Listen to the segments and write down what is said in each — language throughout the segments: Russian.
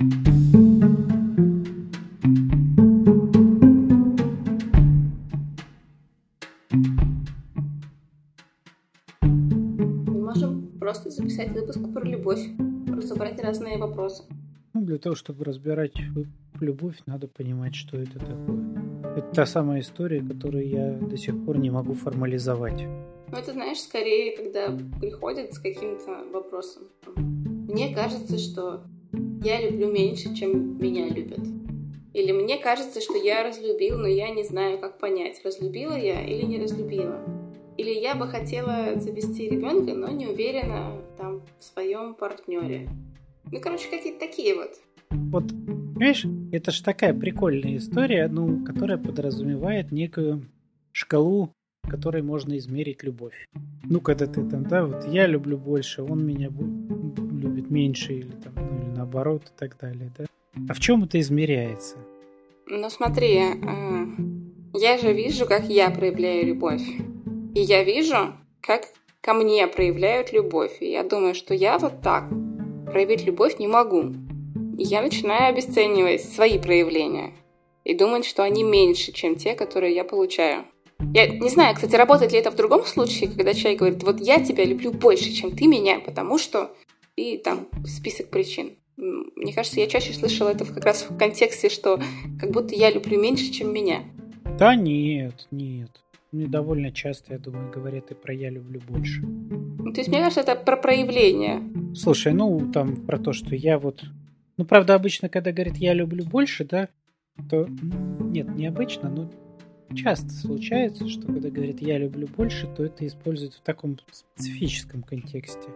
Можем просто записать выпуск про любовь, разобрать разные вопросы. Ну, для того, чтобы разбирать любовь, надо понимать, что это такое. Это та самая история, которую я до сих пор не могу формализовать. Ну, это, знаешь, скорее, когда приходят с каким-то вопросом. Мне кажется, что я люблю меньше, чем меня любят. Или мне кажется, что я разлюбил, но я не знаю, как понять, разлюбила я или не разлюбила. Или я бы хотела завести ребенка, но не уверена там в своем партнере. Ну, короче, какие-то такие вот. Вот, понимаешь, это же такая прикольная история, ну, которая подразумевает некую шкалу, которой можно измерить любовь. Ну, когда ты там, да, вот я люблю больше, он меня меньше, или там, ну, или наоборот, и так далее, да. А в чем это измеряется? Ну, смотри, э, я же вижу, как я проявляю любовь. И я вижу, как ко мне проявляют любовь. И я думаю, что я вот так проявить любовь не могу. И я начинаю обесценивать свои проявления. И думать, что они меньше, чем те, которые я получаю. Я не знаю, кстати, работает ли это в другом случае, когда человек говорит, вот я тебя люблю больше, чем ты меня, потому что... И там список причин. Мне кажется, я чаще слышала это как раз в контексте, что как будто я люблю меньше, чем меня. Да нет, нет. Мне довольно часто, я думаю, говорят и про «я люблю больше». Ну, то есть, мне кажется, это про проявление. Слушай, ну, там про то, что я вот... Ну, правда, обычно, когда говорят «я люблю больше», да, то... Нет, не обычно, но часто случается, что когда говорят «я люблю больше», то это используют в таком специфическом контексте.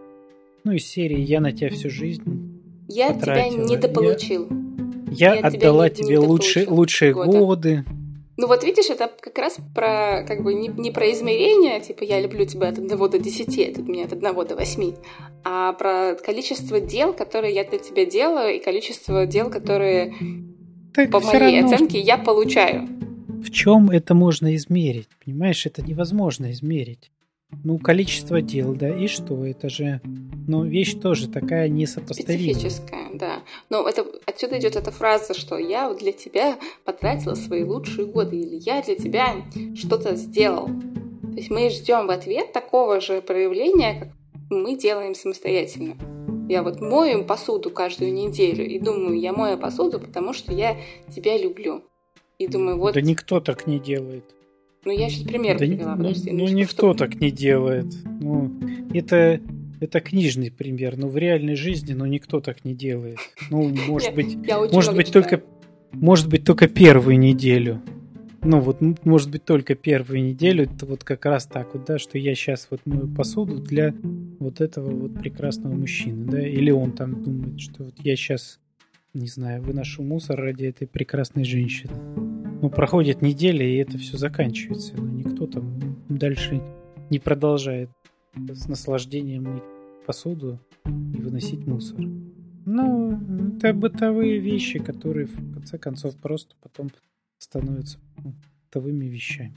Ну, из серии «я на тебя всю жизнь Я потратила. тебя недополучил. Я, я, Я тебя отдала не- тебе лучшие, лучшие года». годы. Ну вот видишь, это как раз про как бы не, не про измерение, типа я люблю тебя от 1 до 10, это меня от 1 до 8, а про количество дел, которые я для тебя делаю, и количество дел, которые Так по моей равно, оценке я получаю. в чем это можно измерить? Понимаешь, это невозможно измерить. Ну, количество дел, да, и что? Это же, ну, вещь тоже такая несопоставимая. Специфическая, да. Но это, отсюда идет эта фраза, что я для тебя потратила свои лучшие годы, или я для тебя что-то сделал. То есть мы ждем в ответ такого же проявления, как мы делаем самостоятельно. Я вот мою посуду каждую неделю и думаю, я мою посуду, потому что я тебя люблю. И думаю, вот, Да никто так не делает. Ну я сейчас пример Да привела, ну, подожди. ну, никто так не делает. Ну, это, это книжный пример, но в реальной жизни, ну, никто так не делает. Ну, может быть, может быть только, может быть только первую неделю. Ну вот, может быть только первую неделю, это вот как раз так вот, да, что я сейчас вот мою посуду для вот этого вот прекрасного мужчины, да, или он там думает, что вот я сейчас, не знаю, выношу мусор ради этой прекрасной женщины. Ну, проходит неделя, и это все заканчивается. Ну, никто там дальше не продолжает с наслаждением мыть посуду и выносить мусор. Ну, это бытовые вещи, которые в конце концов просто потом становятся ну, бытовыми вещами.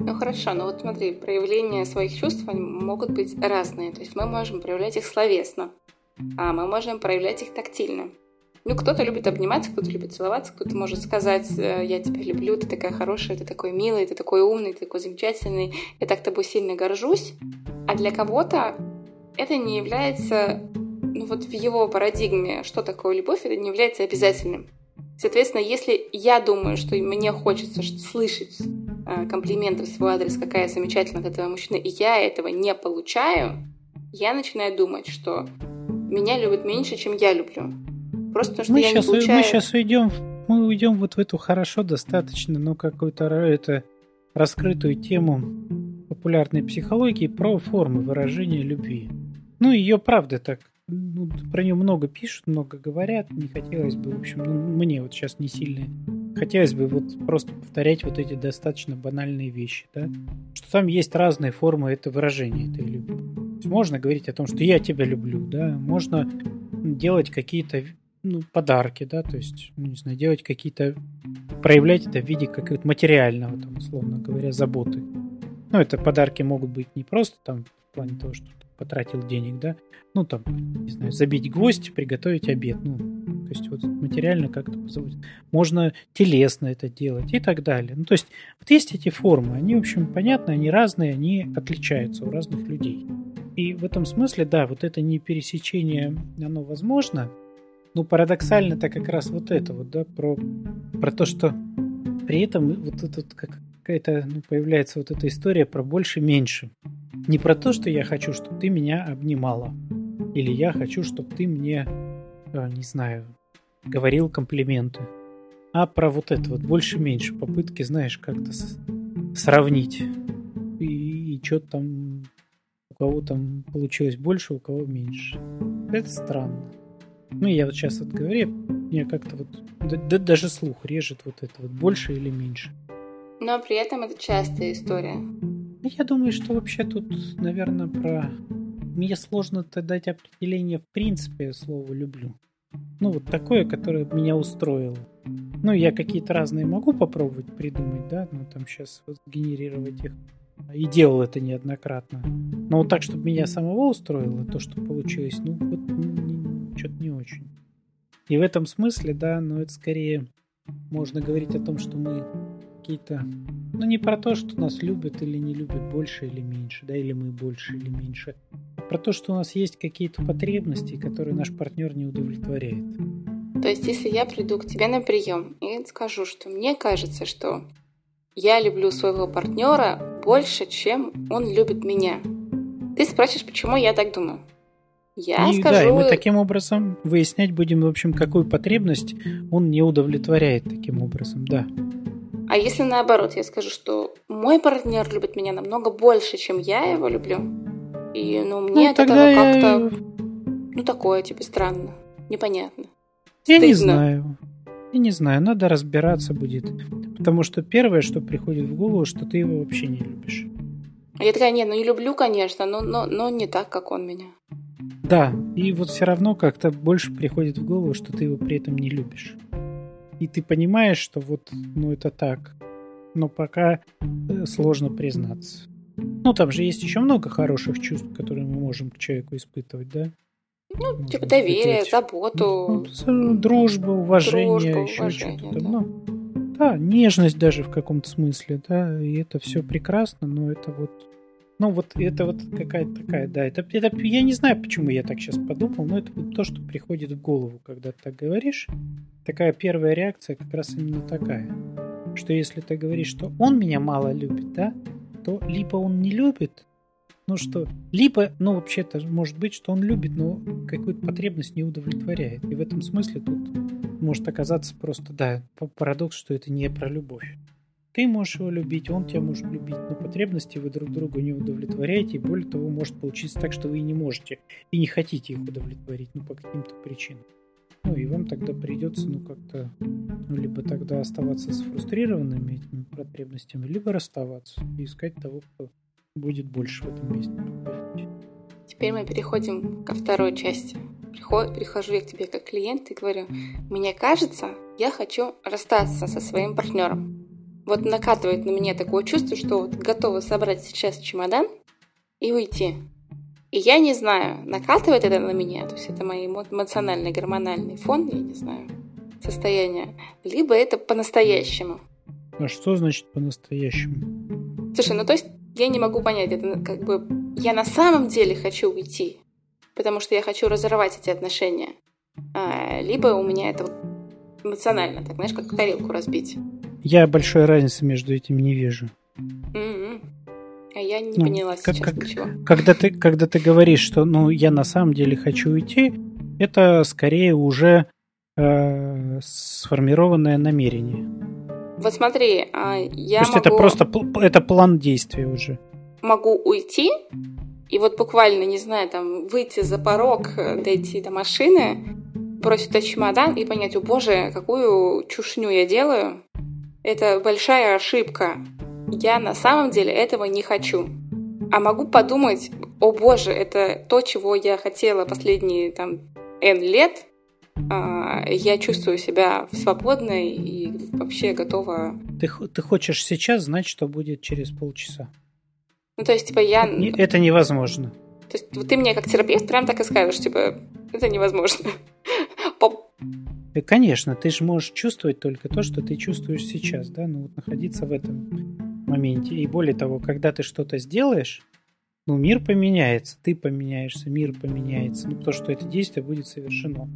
Ну хорошо, но вот смотри, проявления своих чувств могут быть разные. То есть мы можем проявлять их словесно, а мы можем проявлять их тактильно. Ну, кто-то любит обниматься, кто-то любит целоваться, кто-то может сказать, э, я тебя люблю, ты такая хорошая, ты такой милый, ты такой умный, ты такой замечательный, я так тобой сильно горжусь. А для кого-то это не является, ну вот в его парадигме, что такое любовь, это не является обязательным. Соответственно, если я думаю, что мне хочется слышать э, комплименты в свой адрес, какая я замечательная от этого мужчины, и я этого не получаю, я начинаю думать, что меня любят меньше, чем я люблю. Просто что Мы я сейчас, не получаю... мы сейчас уйдем, мы уйдем вот в эту хорошо достаточно, но какую-то это раскрытую тему популярной психологии про формы выражения любви. Ну, ее правда так, ну, про нее много пишут, много говорят. Не хотелось бы, в общем, ну, мне вот сейчас не сильно хотелось бы вот просто повторять вот эти достаточно банальные вещи, да, что там есть разные формы это выражения этой любви. Можно говорить о том, что я тебя люблю, да, можно делать какие-то ну, подарки, да, то есть, ну, не знаю, делать какие-то, проявлять это в виде какого-то материального, там, условно говоря, заботы. Ну, это подарки могут быть не просто там в плане того, что ты потратил денег, да, ну, там, не знаю, забить гвоздь, приготовить обед, ну, то есть вот материально как-то. Можно телесно это делать и так далее. Ну, то есть, вот есть эти формы, они, в общем, понятны, они разные, они отличаются у разных людей. И в этом смысле, да, вот это не пересечение, оно возможно, но парадоксально-то как раз вот это вот, да, про, про то, что при этом вот тут как какая-то ну, появляется вот эта история про больше-меньше. Не про то, что я хочу, чтобы ты меня обнимала. Или я хочу, чтобы ты мне, э, не знаю, говорил комплименты. А про вот это вот больше-меньше попытки, знаешь, как-то сравнить. И, и что там у кого там получилось больше, у кого меньше. Это странно. Ну, я вот сейчас вот говорю, мне как-то вот да, да, даже слух режет вот это вот больше или меньше. Но при этом это частая история. Я думаю, что вообще тут, наверное, про... Мне сложно дать определение в принципе слова «люблю». Ну, вот такое, которое меня устроило. Ну, я какие-то разные могу попробовать придумать, да, ну, там сейчас вот генерировать их. И делал это неоднократно. Но вот так, чтобы меня самого устроило, то, что получилось, ну, вот что-то не очень. И в этом смысле, да, но это скорее можно говорить о том, что мы какие-то... Ну, не про то, что нас любят или не любят больше или меньше, да, или мы больше или меньше. А про то, что у нас есть какие-то потребности, которые наш партнер не удовлетворяет. То есть, если я приду к тебе на прием и скажу, что мне кажется, что я люблю своего партнера больше, чем он любит меня, ты спросишь, почему я так думаю. Я и, скажу... Да, и мы таким образом выяснять будем, в общем, какую потребность он не удовлетворяет таким образом, да. А если наоборот, я скажу, что мой партнер любит меня намного больше, чем я его люблю, и ну мне ну, от этого как-то я... ну такое типа странно, непонятно. Я Стыдно. не знаю. Я не знаю, надо разбираться будет. Потому что первое, что приходит в голову, что ты его вообще не любишь. Я такая, нет, ну не люблю, конечно, но, но, но не так, как он меня. Да, и вот все равно как-то больше приходит в голову, что ты его при этом не любишь. И ты понимаешь, что вот, ну это так. Но пока э, сложно признаться. Ну, там же есть еще много хороших чувств, которые мы можем к человеку испытывать, да? Ну, типа доверие, испытывать. заботу. Ну, дружба, уважение, дружба, еще что-то. Да. Ну, да, нежность даже в каком-то смысле, да, и это все прекрасно, но это вот ну, вот это вот какая-то такая, да, это, это я не знаю, почему я так сейчас подумал, но это вот то, что приходит в голову, когда ты так говоришь. Такая первая реакция как раз именно такая, что если ты говоришь, что он меня мало любит, да, то либо он не любит, ну что, либо, ну вообще-то может быть, что он любит, но какую-то потребность не удовлетворяет. И в этом смысле тут может оказаться просто, да, парадокс, что это не про любовь. Ты можешь его любить, он тебя может любить, но потребности вы друг другу не удовлетворяете, и более того, может получиться так, что вы и не можете, и не хотите их удовлетворить, ну, по каким-то причинам. Ну, и вам тогда придется, ну, как-то, ну, либо тогда оставаться с фрустрированными этими потребностями, либо расставаться и искать того, кто будет больше в этом месте. Теперь мы переходим ко второй части. Приход, прихожу я к тебе как клиент и говорю, мне кажется, я хочу расстаться со своим партнером вот накатывает на меня такое чувство, что вот готова собрать сейчас чемодан и уйти. И я не знаю, накатывает это на меня, то есть это мой эмоциональный, гормональный фон, я не знаю, состояние, либо это по-настоящему. А что значит по-настоящему? Слушай, ну то есть я не могу понять, это как бы я на самом деле хочу уйти, потому что я хочу разорвать эти отношения, а, либо у меня это эмоционально, так знаешь, как тарелку разбить. Я большой разницы между этими не вижу. Mm-hmm. А я не ну, поняла как, сейчас как, ничего. Когда ты, когда ты говоришь, что ну я на самом деле хочу уйти, это скорее уже э, сформированное намерение. Вот смотри, а, я То есть могу... это просто это план действия уже. Могу уйти, и вот буквально, не знаю, там, выйти за порог, дойти до машины, бросить чемодан и понять, о боже, какую чушню я делаю, это большая ошибка. Я на самом деле этого не хочу. А могу подумать, о боже, это то, чего я хотела последние там N лет. А, я чувствую себя свободной и вообще готова... Ты, ты хочешь сейчас знать, что будет через полчаса? Ну, то есть, типа, я... Это невозможно. То есть, ты мне как терапевт прям так и скажешь, типа, это невозможно. И, конечно, ты же можешь чувствовать только то, что ты чувствуешь сейчас, да, ну вот находиться в этом моменте. И более того, когда ты что-то сделаешь, ну, мир поменяется, ты поменяешься, мир поменяется, ну, потому что это действие будет совершено.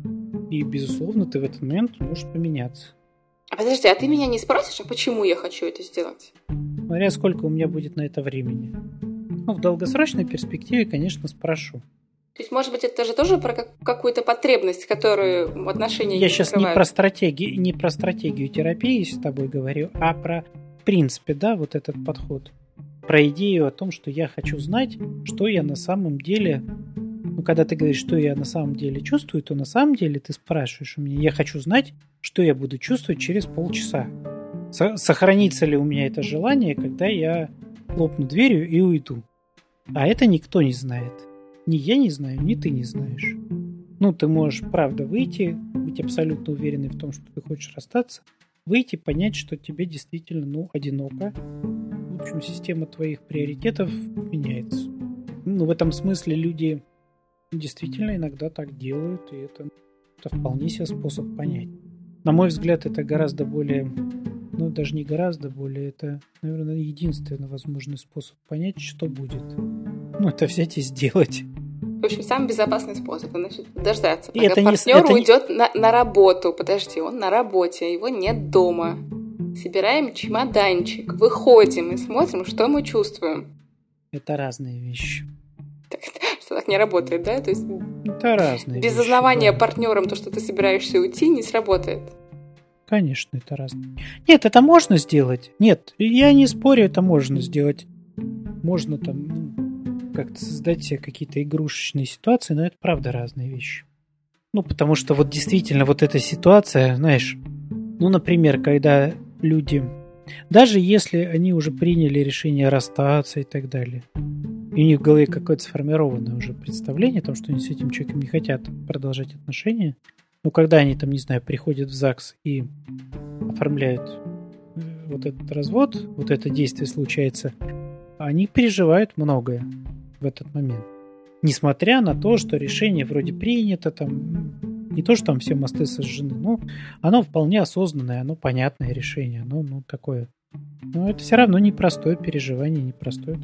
И, безусловно, ты в этот момент можешь поменяться. А подожди, а ты меня не спросишь, а почему я хочу это сделать? Смотря сколько у меня будет на это времени. Ну, в долгосрочной перспективе, конечно, спрошу. То есть, может быть, это же тоже про какую-то потребность, которую в отношении Я сейчас не про, стратегию, не про стратегию терапии с тобой говорю, а про, в принципе, да, вот этот подход. Про идею о том, что я хочу знать, что я на самом деле... Ну, когда ты говоришь, что я на самом деле чувствую, то на самом деле ты спрашиваешь у меня, я хочу знать, что я буду чувствовать через полчаса. Сохранится ли у меня это желание, когда я хлопну дверью и уйду. А это никто не знает. Ни я не знаю, ни ты не знаешь. Ну, ты можешь, правда, выйти, быть абсолютно уверенный в том, что ты хочешь расстаться, выйти, понять, что тебе действительно, ну, одиноко. В общем, система твоих приоритетов меняется. Ну, в этом смысле люди действительно иногда так делают, и это, это вполне себе способ понять. На мой взгляд, это гораздо более ну, даже не гораздо более, это, наверное, единственный возможный способ понять, что будет. Ну, это взять и сделать. В общем, самый безопасный способ, значит, дождаться, пока это партнер не, уйдет не... на, на работу. Подожди, он на работе, его нет дома. Собираем чемоданчик, выходим и смотрим, что мы чувствуем. Это разные вещи. Так, что так не работает, да? То есть это разные без вещи, узнавания да. партнером то, что ты собираешься уйти, не сработает. Конечно, это разное. Нет, это можно сделать. Нет, я не спорю, это можно сделать. Можно там ну, как-то создать себе какие-то игрушечные ситуации, но это правда разные вещи. Ну, потому что вот действительно вот эта ситуация, знаешь, ну, например, когда люди, даже если они уже приняли решение расстаться и так далее, и у них в голове какое-то сформированное уже представление о том, что они с этим человеком не хотят продолжать отношения, ну, когда они там, не знаю, приходят в ЗАГС и оформляют э, вот этот развод, вот это действие случается, они переживают многое в этот момент. Несмотря на то, что решение вроде принято, там, не то, что там все мосты сожжены, но оно вполне осознанное, оно понятное решение, оно ну, такое. Но это все равно непростое переживание, непростое.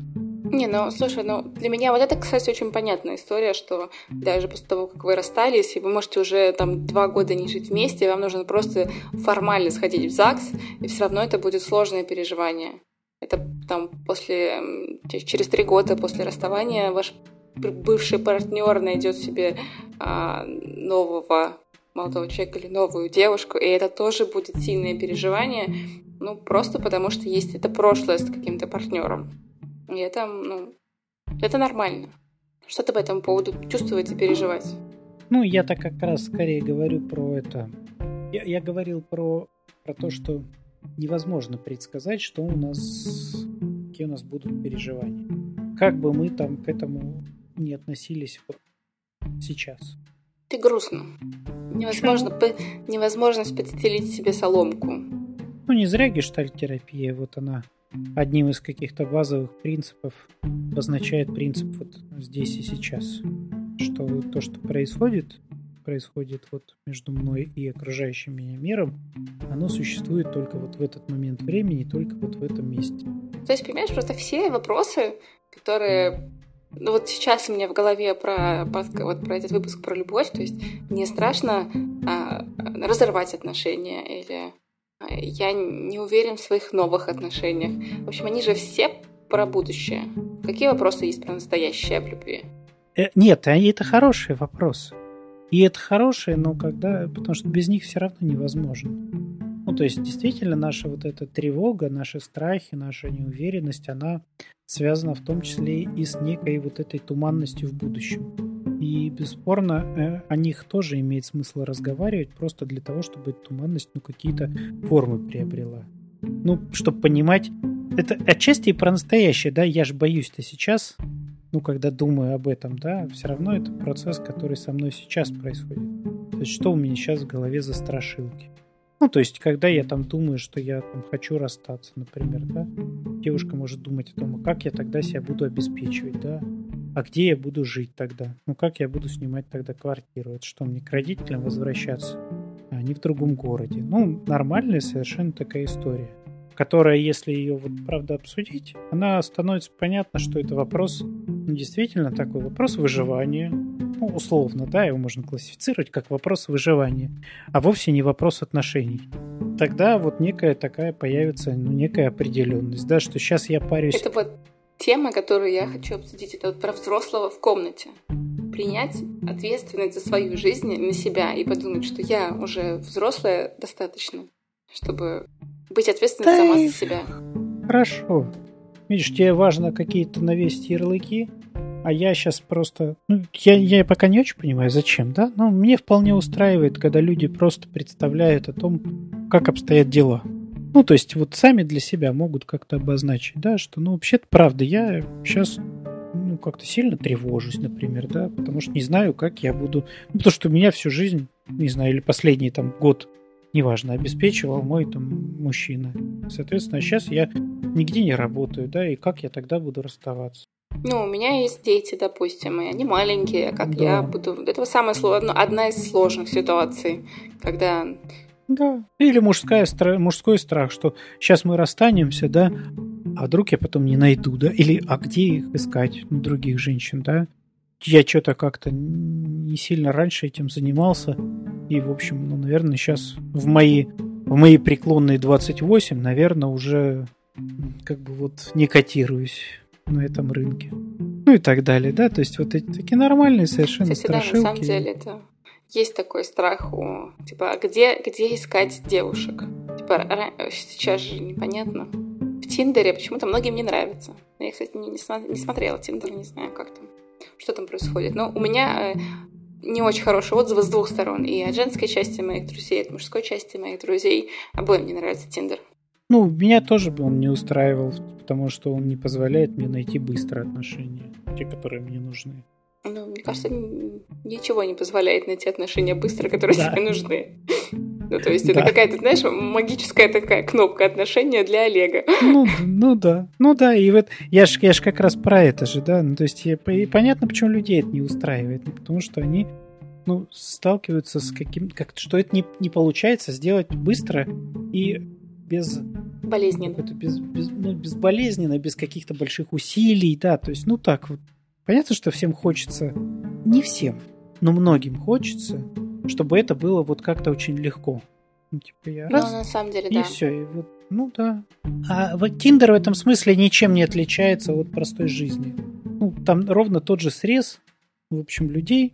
Не, ну слушай, ну для меня вот это, кстати, очень понятная история, что даже после того, как вы расстались, и вы можете уже там два года не жить вместе, вам нужно просто формально сходить в ЗАГС, и все равно это будет сложное переживание. Это там после, через три года после расставания ваш бывший партнер найдет себе а, нового молодого человека или новую девушку, и это тоже будет сильное переживание, ну, просто потому что есть это прошлое с каким-то партнером. И это, ну, это нормально. Что ты по этому поводу чувствовать и переживать? Ну, я-то как раз скорее говорю про это. Я, я говорил про, про то, что невозможно предсказать, что у нас, какие у нас будут переживания. Как бы мы там к этому не относились сейчас. Ты грустно. Невозможно, по, невозможность подстелить себе соломку. Ну, не зря гештальтерапия, вот она одним из каких-то базовых принципов обозначает принцип вот здесь и сейчас. Что то, что происходит, происходит вот между мной и окружающим меня миром, оно существует только вот в этот момент времени, только вот в этом месте. То есть, понимаешь, просто все вопросы, которые ну вот сейчас у меня в голове про, вот про этот выпуск про любовь, то есть мне страшно а, разорвать отношения или я не уверен в своих новых отношениях. В общем, они же все про будущее. Какие вопросы есть про настоящее в любви? Э, нет, это хорошие вопросы. И это хорошие, но когда... Потому что без них все равно невозможно. Ну, то есть, действительно, наша вот эта тревога, наши страхи, наша неуверенность, она связана в том числе и с некой вот этой туманностью в будущем. И, бесспорно, э, о них тоже имеет смысл разговаривать просто для того, чтобы эта туманность ну, какие-то формы приобрела. Ну, чтобы понимать, это отчасти и про настоящее, да, я же боюсь-то сейчас, ну, когда думаю об этом, да, все равно это процесс, который со мной сейчас происходит. То есть, что у меня сейчас в голове за страшилки? Ну, то есть, когда я там думаю, что я там хочу расстаться, например, да, девушка может думать о том, а как я тогда себя буду обеспечивать, да, а где я буду жить тогда? Ну, как я буду снимать тогда квартиру? Это что, мне к родителям возвращаться? а они в другом городе. Ну, нормальная совершенно такая история которая, если ее вот правда обсудить, она становится понятно, что это вопрос, ну, действительно такой вопрос выживания, ну, условно, да, его можно классифицировать как вопрос выживания, а вовсе не вопрос отношений. Тогда вот некая такая появится, ну, некая определенность, да, что сейчас я парюсь... Это вот тема, которую я хочу обсудить, это вот про взрослого в комнате. Принять ответственность за свою жизнь на себя и подумать, что я уже взрослая достаточно, чтобы быть ответственной да сама за себя. Хорошо. Видишь, тебе важно какие-то навесить ярлыки, а я сейчас просто... Ну, я, я пока не очень понимаю, зачем, да? Но мне вполне устраивает, когда люди просто представляют о том, как обстоят дела. Ну, то есть вот сами для себя могут как-то обозначить, да, что, ну, вообще-то правда, я сейчас ну, как-то сильно тревожусь, например, да, потому что не знаю, как я буду... Ну, потому что у меня всю жизнь, не знаю, или последний там год неважно, обеспечивал мой там мужчина. Соответственно, сейчас я нигде не работаю, да, и как я тогда буду расставаться? Ну, у меня есть дети, допустим, и они маленькие, как да. я буду... Это самая одна из сложных ситуаций, когда... Да, или мужская, мужской страх, что сейчас мы расстанемся, да, а вдруг я потом не найду, да, или а где их искать, ну, других женщин, да, я что-то как-то не сильно раньше этим занимался. И, в общем, ну, наверное, сейчас в мои, в мои преклонные 28, наверное, уже как бы вот не котируюсь на этом рынке. Ну и так далее, да, то есть вот эти такие нормальные совершенно Кстати, страшилки. да, на самом деле это есть такой страх у, типа, а где, где искать девушек? Типа, сейчас же непонятно. В Тиндере почему-то многим не нравится. Я, кстати, не, не, не смотрела Тиндер, не знаю, как там что там происходит. Но у меня э, не очень хороший отзыв с двух сторон. И от женской части моих друзей, и от мужской части моих друзей. Обоим не нравится Тиндер. Ну, меня тоже он не устраивал, потому что он не позволяет мне найти быстро отношения, те, которые мне нужны. Ну, мне кажется, ничего не позволяет найти отношения быстро, которые да. тебе нужны. Ну, то есть это да. какая-то, знаешь, магическая такая кнопка отношения для Олега. Ну, ну да, ну да, и вот я ж, я ж как раз про это же, да, ну то есть я, и понятно, почему людей это не устраивает, ну, потому что они ну, сталкиваются с каким, как что это не, не получается сделать быстро и без болезненно, без, без, ну, безболезненно, без каких-то больших усилий, да, то есть, ну так вот, Понятно, что всем хочется, не всем, но многим хочется, чтобы это было вот как-то очень легко. Ну, типа я раз, ну, на самом деле, и да. все, и вот, ну да. А вот Тиндер в этом смысле ничем не отличается от простой жизни. Ну, там ровно тот же срез, в общем, людей,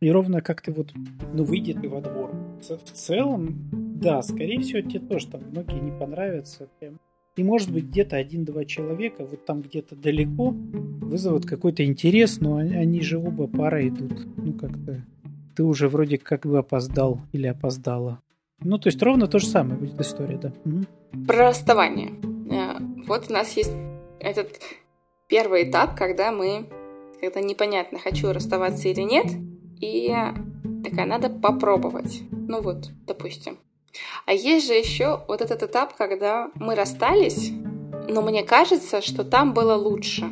и ровно как ты вот, ну, выйдет и во двор. В целом, да, скорее всего, тебе тоже там многие не понравятся. Прям и может быть где-то один-два человека вот там где-то далеко вызовут какой-то интерес, но они же оба пара идут. Ну как-то ты уже вроде как бы опоздал или опоздала. Ну, то есть ровно то же самое будет история, да. Угу. Про расставание. Э, вот у нас есть этот первый этап, когда мы, когда непонятно, хочу расставаться или нет, и такая, надо попробовать. Ну вот, допустим, а есть же еще вот этот этап, когда мы расстались, но мне кажется, что там было лучше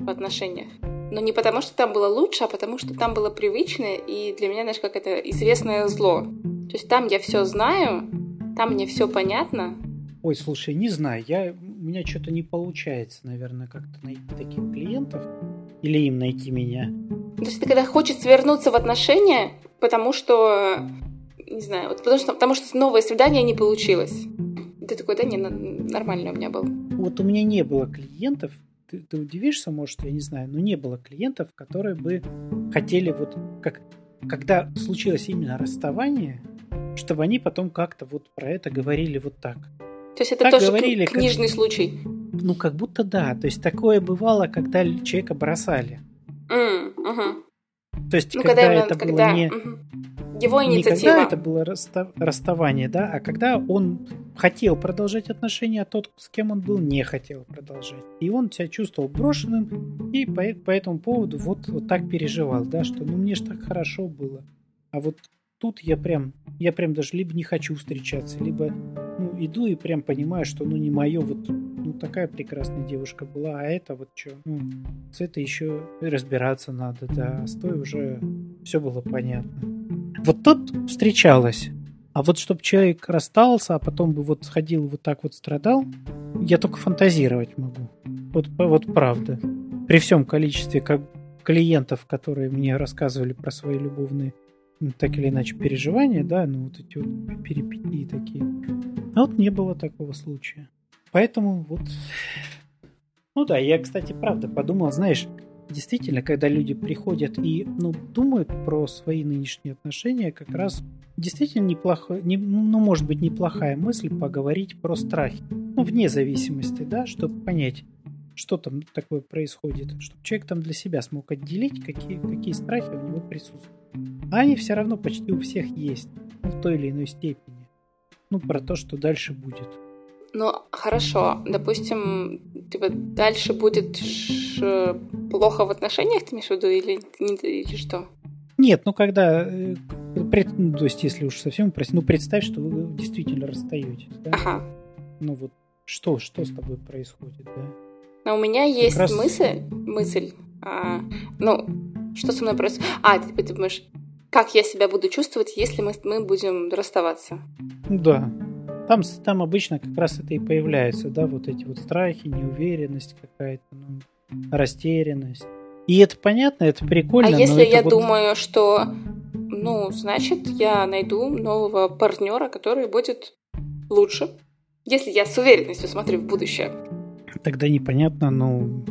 в отношениях. Но не потому, что там было лучше, а потому, что там было привычное, и для меня, знаешь, как это известное зло. То есть там я все знаю, там мне все понятно. Ой, слушай, не знаю, я, у меня что-то не получается, наверное, как-то найти таких клиентов или им найти меня. То есть ты когда хочется вернуться в отношения, потому что не знаю, вот потому что, потому что новое свидание не получилось. Ты такой, да, не, нормально у меня был. Вот у меня не было клиентов, ты, ты удивишься, может, я не знаю, но не было клиентов, которые бы хотели вот, как, когда случилось именно расставание, чтобы они потом как-то вот про это говорили вот так. То есть это так тоже говорили, книжный как, случай? Ну, как будто да. То есть такое бывало, когда человека бросали. Mm, угу. То есть, ну, когда, когда это когда... было не... Угу его инициатива. Не когда это было расста- расставание, да, а когда он хотел продолжать отношения, а тот, с кем он был, не хотел продолжать. И он себя чувствовал брошенным, и по, по этому поводу вот, вот так переживал, да, что ну мне ж так хорошо было. А вот тут я прям, я прям даже либо не хочу встречаться, либо ну, иду и прям понимаю, что ну не мое, вот ну такая прекрасная девушка была, а это вот что, ну, с этой еще разбираться надо, да, с той уже все было понятно. Вот тут встречалась. А вот чтобы человек расстался, а потом бы вот сходил вот так вот страдал, я только фантазировать могу. Вот, вот правда. При всем количестве как клиентов, которые мне рассказывали про свои любовные так или иначе переживания, да, ну вот эти вот перипетии такие. А вот не было такого случая. Поэтому вот... Ну да, я, кстати, правда подумал, знаешь, действительно, когда люди приходят и ну, думают про свои нынешние отношения, как раз действительно неплохо, не, ну, может быть, неплохая мысль поговорить про страхи. Ну, вне зависимости, да, чтобы понять, что там такое происходит, чтобы человек там для себя смог отделить, какие, какие страхи у него присутствуют. А они все равно почти у всех есть, ну, в той или иной степени. Ну, про то, что дальше будет. Ну, хорошо. Допустим, типа, дальше будет плохо в отношениях, ты имеешь в виду, или, или что? Нет, ну когда, э, ну, то есть если уж совсем прости, ну представь, что вы действительно расстаетесь, да? Ага. Ну вот что, что с тобой происходит, да? Но у меня есть раз... мысль, мысль, а, ну, что со мной происходит? А, ты, ты думаешь, как я себя буду чувствовать, если мы, мы будем расставаться? Да. Там, там обычно как раз это и появляется, да, вот эти вот страхи, неуверенность какая-то, ну, растерянность. И это понятно, это прикольно. А если я вот... думаю, что, ну, значит, я найду нового партнера, который будет лучше, если я с уверенностью смотрю в будущее. Тогда непонятно, ну,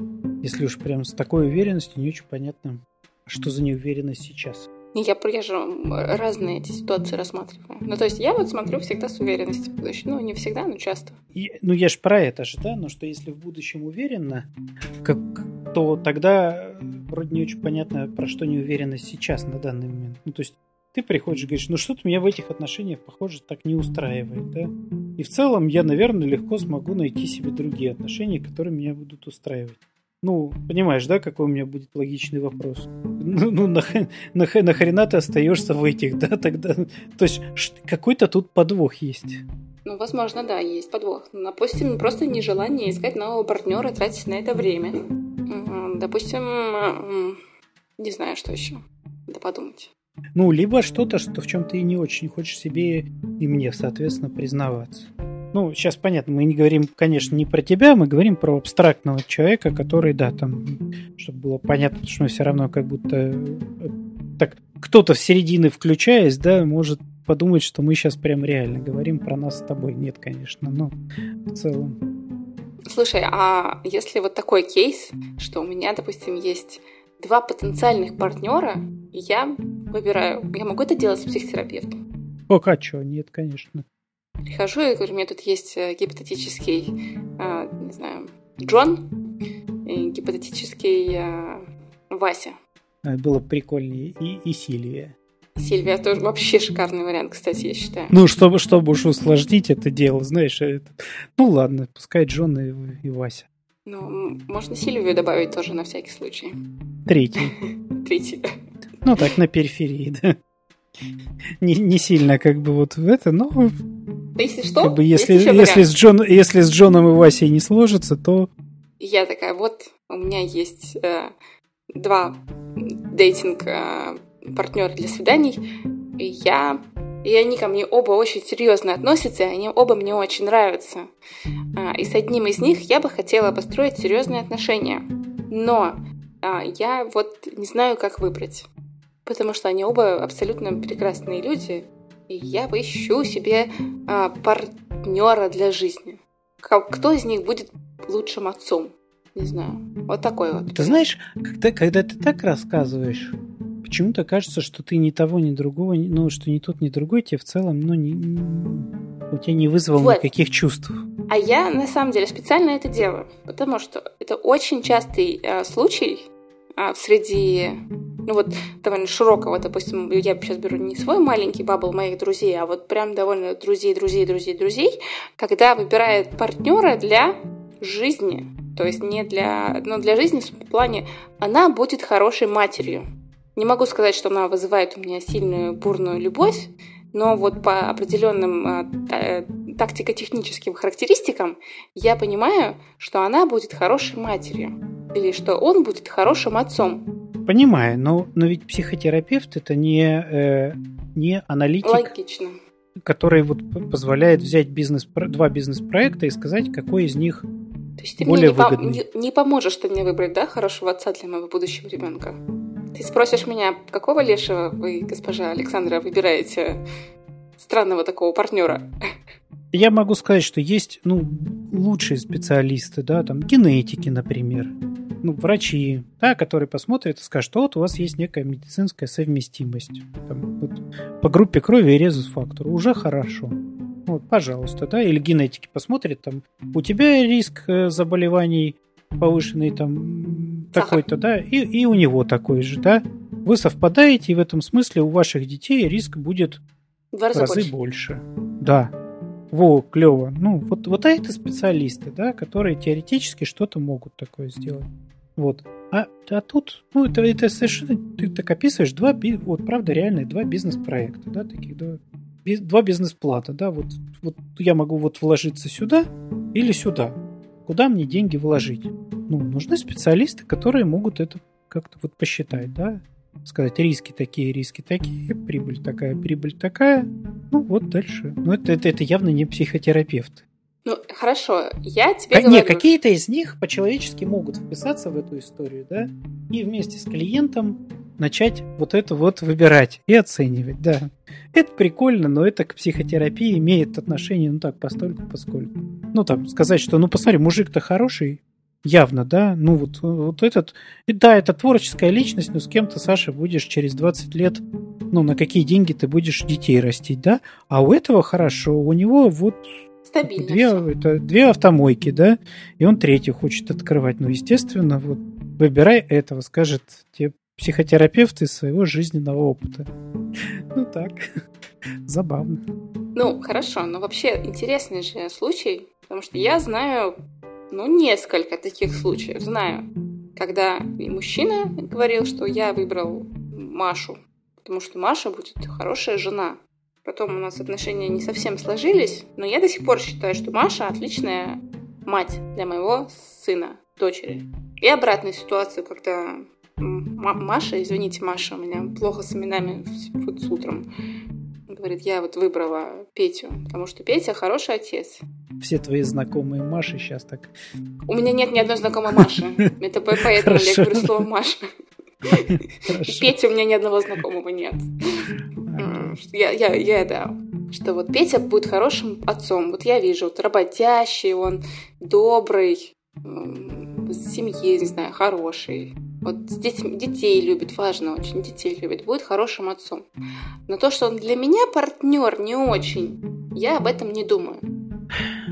если уж прям с такой уверенностью, не очень понятно, что за неуверенность сейчас. Я, я же разные эти ситуации рассматриваю. Ну, то есть я вот смотрю всегда с уверенностью в будущее. Ну, не всегда, но часто. И, ну, я же про это же, да? Но что если в будущем уверенно, как, то тогда вроде не очень понятно, про что неуверенность сейчас на данный момент. Ну, то есть ты приходишь и говоришь, ну что-то меня в этих отношениях, похоже, так не устраивает, да? И в целом я, наверное, легко смогу найти себе другие отношения, которые меня будут устраивать. Ну, понимаешь, да, какой у меня будет логичный вопрос? Ну, ну нах, нах, нахрена ты остаешься в этих, да, тогда? То есть какой-то тут подвох есть. Ну, возможно, да, есть подвох. Ну, допустим, просто нежелание искать нового партнера, тратить на это время. Допустим, не знаю, что еще. Надо подумать. Ну, либо что-то, что в чем ты не очень хочешь себе и мне, соответственно, признаваться. Ну, сейчас понятно, мы не говорим, конечно, не про тебя, мы говорим про абстрактного человека, который, да, там, чтобы было понятно, потому что мы все равно как будто э, так кто-то в середине включаясь, да, может подумать, что мы сейчас прям реально говорим про нас с тобой. Нет, конечно, но в целом. Слушай, а если вот такой кейс, что у меня, допустим, есть два потенциальных партнера, и я выбираю, я могу это делать с психотерапевтом? Пока что, нет, конечно. Прихожу и говорю, у меня тут есть э, гипотетический, э, не знаю, Джон и гипотетический э, Вася. А, было прикольнее. И, и Сильвия. Сильвия тоже вообще шикарный вариант, кстати, я считаю. Ну, чтобы, чтобы уж усложнить это дело, знаешь, это... ну ладно, пускай Джон и, и Вася. Ну, можно Сильвию добавить тоже на всякий случай. Третий. Третий, да. Ну, так, на периферии, да. Не, не сильно как бы вот в это, но... Если что, как бы, если, если, с Джон, если с Джоном и Васей не сложится, то... Я такая, вот у меня есть э, два дейтинг э, для свиданий, и я и они ко мне оба очень серьезно относятся, и они оба мне очень нравятся. А, и с одним из них я бы хотела построить серьезные отношения. Но а, я вот не знаю, как выбрать. Потому что они оба абсолютно прекрасные люди, и я ищу себе а, партнера для жизни. Кто из них будет лучшим отцом? Не знаю. Вот такой вот. Ты знаешь, когда, когда ты так рассказываешь, почему-то кажется, что ты ни того, ни другого, ну, что ни тот, ни другой тебе в целом, ну, не, не, у тебя не вызвал вот. никаких чувств. А я, на самом деле, специально это делаю, потому что это очень частый э, случай э, среди, ну, вот, довольно широкого, допустим, я сейчас беру не свой маленький бабл моих друзей, а вот прям довольно друзей, друзей, друзей, друзей, когда выбирает партнера для жизни, то есть не для, ну, для жизни в плане, она будет хорошей матерью, не могу сказать, что она вызывает у меня сильную бурную любовь, но вот по определенным э, тактико-техническим характеристикам я понимаю, что она будет хорошей матерью или что он будет хорошим отцом. Понимаю, но, но ведь психотерапевт это не, э, не аналитик. Логично. который вот позволяет взять бизнес, два бизнес-проекта и сказать, какой из них То есть ты более мне не, выгодный. По, не, не поможешь ты мне выбрать, да, хорошего отца для моего будущего ребенка? Ты спросишь меня, какого лешего вы, госпожа Александра, выбираете странного такого партнера? Я могу сказать, что есть ну, лучшие специалисты, да, там генетики, например, ну, врачи, да, которые посмотрят и скажут, что вот у вас есть некая медицинская совместимость. Там, вот, по группе крови и резус-фактору. Уже хорошо. Вот, пожалуйста, да, или генетики посмотрят, там, у тебя риск э, заболеваний повышенный там такой-то, да, и, и у него такой же, да. Вы совпадаете, и в этом смысле у ваших детей риск будет два раза разы больше. больше. Да. Во, клево. Ну, вот, вот это специалисты, да, которые теоретически что-то могут такое сделать. Вот. А, а тут, ну, это, это совершенно, ты так описываешь два, вот, правда, реальные два бизнес-проекта, да, таких, Би- два бизнес-плана, да, вот, вот я могу вот вложиться сюда или сюда. Куда мне деньги вложить? Ну, нужны специалисты, которые могут это как-то вот посчитать, да, сказать, риски такие, риски такие, прибыль такая, прибыль такая. Ну, вот дальше. Ну, это, это, это явно не психотерапевты. Ну, хорошо, я тебе Ка- говорю... Не, какие-то из них по-человечески могут вписаться в эту историю, да, и вместе с клиентом начать вот это вот выбирать и оценивать, да. Это прикольно, но это к психотерапии имеет отношение, ну так, постольку, поскольку. Ну, там, сказать, что, ну, посмотри, мужик-то хороший, явно, да, ну, вот, вот этот, и да, это творческая личность, но с кем-то, Саша, будешь через 20 лет, ну, на какие деньги ты будешь детей растить, да, а у этого хорошо, у него вот Стабильно Две, это, две автомойки, да, и он третью хочет открывать. Ну, естественно, вот выбирай этого, скажет тебе психотерапевт из своего жизненного опыта. Ну так, забавно. Ну, хорошо, но вообще интересный же случай, потому что я знаю, ну, несколько таких случаев. Знаю, когда мужчина говорил, что я выбрал Машу, потому что Маша будет хорошая жена. Потом у нас отношения не совсем сложились, но я до сих пор считаю, что Маша отличная мать для моего сына, дочери. И обратную ситуацию, когда Маша, извините, Маша, у меня плохо с именами вот с утром, говорит, я вот выбрала Петю, потому что Петя хороший отец. Все твои знакомые Маши сейчас так... У меня нет ни одной знакомой Маши. Это по- поэтому я говорю слово Маша. И. Петя у меня ни одного знакомого нет. Что Я, я, я, да. Что вот Петя будет хорошим отцом. Вот я вижу, вот работящий он, добрый, с семьей, не знаю, хороший. Вот с детьми- детей любит, важно очень, детей любит, будет хорошим отцом. Но то, что он для меня партнер не очень, я об этом не думаю.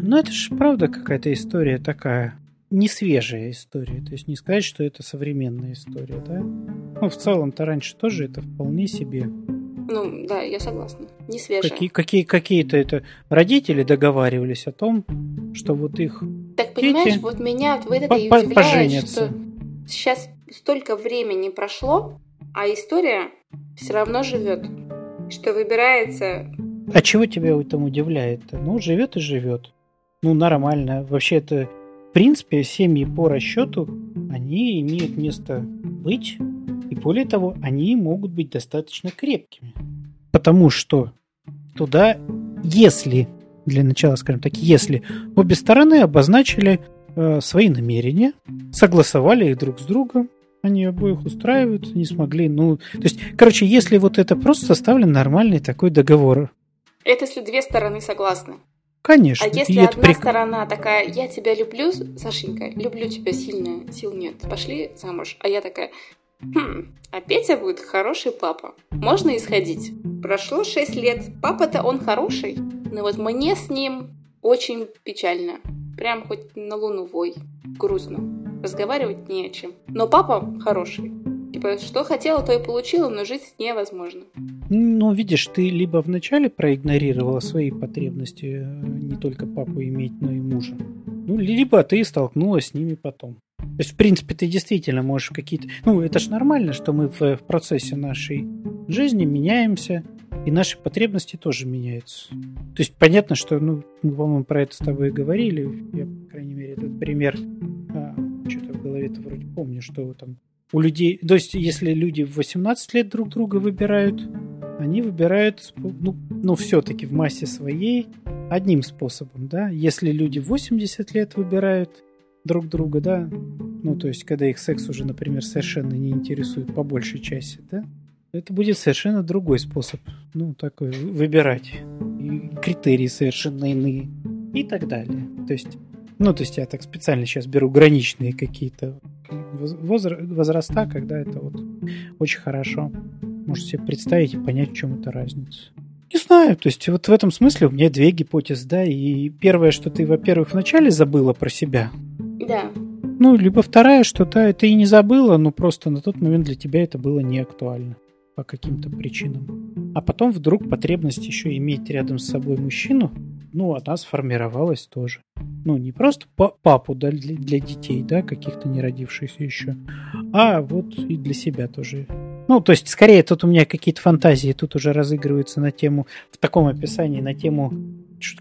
Ну, это же правда какая-то история такая, не свежая история. То есть не сказать, что это современная история, да? Ну, в целом-то раньше тоже это вполне себе. Ну, да, я согласна. Не свежая. Какие, какие, какие-то это родители договаривались о том, что вот их Так понимаешь, Дети вот меня вот это по- и удивляет, поженятся. что сейчас столько времени прошло, а история все равно живет. Что выбирается... А чего тебя там удивляет-то? Ну, живет и живет. Ну, нормально. Вообще это, в принципе, семьи по расчету, они имеют место быть. И более того, они могут быть достаточно крепкими. Потому что туда, если, для начала скажем так, если обе стороны обозначили э, свои намерения, согласовали их друг с другом, они обоих устраивают, не смогли, ну, то есть, короче, если вот это просто составлен нормальный такой договор, Это если две стороны согласны. Конечно. А если одна прик- сторона такая, я тебя люблю, Сашенька, люблю тебя сильно, сил нет, пошли замуж. А я такая, хм, а Петя будет хороший папа. Можно исходить. Прошло 6 лет, папа-то он хороший, но вот мне с ним очень печально. Прям хоть на луну вой. Грустно. Разговаривать не о чем. Но папа хороший. Типа, что хотела, то и получила, но жить невозможно. Ну, видишь, ты либо вначале проигнорировала свои потребности э, не только папу иметь, но и мужа, ну, либо ты столкнулась с ними потом. То есть, в принципе, ты действительно можешь какие-то... Ну, это ж нормально, что мы в, в процессе нашей жизни меняемся, и наши потребности тоже меняются. То есть, понятно, что, ну, мы, по-моему, про это с тобой говорили. Я, по крайней мере, этот пример в голове-то вроде помню, что там у людей... То есть, если люди в 18 лет друг друга выбирают, они выбирают, ну, ну, все-таки в массе своей одним способом, да. Если люди 80 лет выбирают друг друга, да, ну, то есть, когда их секс уже, например, совершенно не интересует по большей части, да, это будет совершенно другой способ, ну, такой, выбирать. И критерии совершенно иные и так далее. То есть, ну, то есть я так специально сейчас беру граничные какие-то возраста, когда это вот очень хорошо. Можете себе представить и понять, в чем это разница. Не знаю, то есть вот в этом смысле у меня две гипотезы, да, и первое, что ты, во-первых, вначале забыла про себя. Да. Ну, либо вторая, что да, ты и не забыла, но просто на тот момент для тебя это было не актуально по каким-то причинам. А потом вдруг потребность еще иметь рядом с собой мужчину, ну, она сформировалась тоже. Ну, не просто папу да, для, детей, да, каких-то не родившихся еще, а вот и для себя тоже. Ну, то есть, скорее, тут у меня какие-то фантазии тут уже разыгрываются на тему, в таком описании, на тему,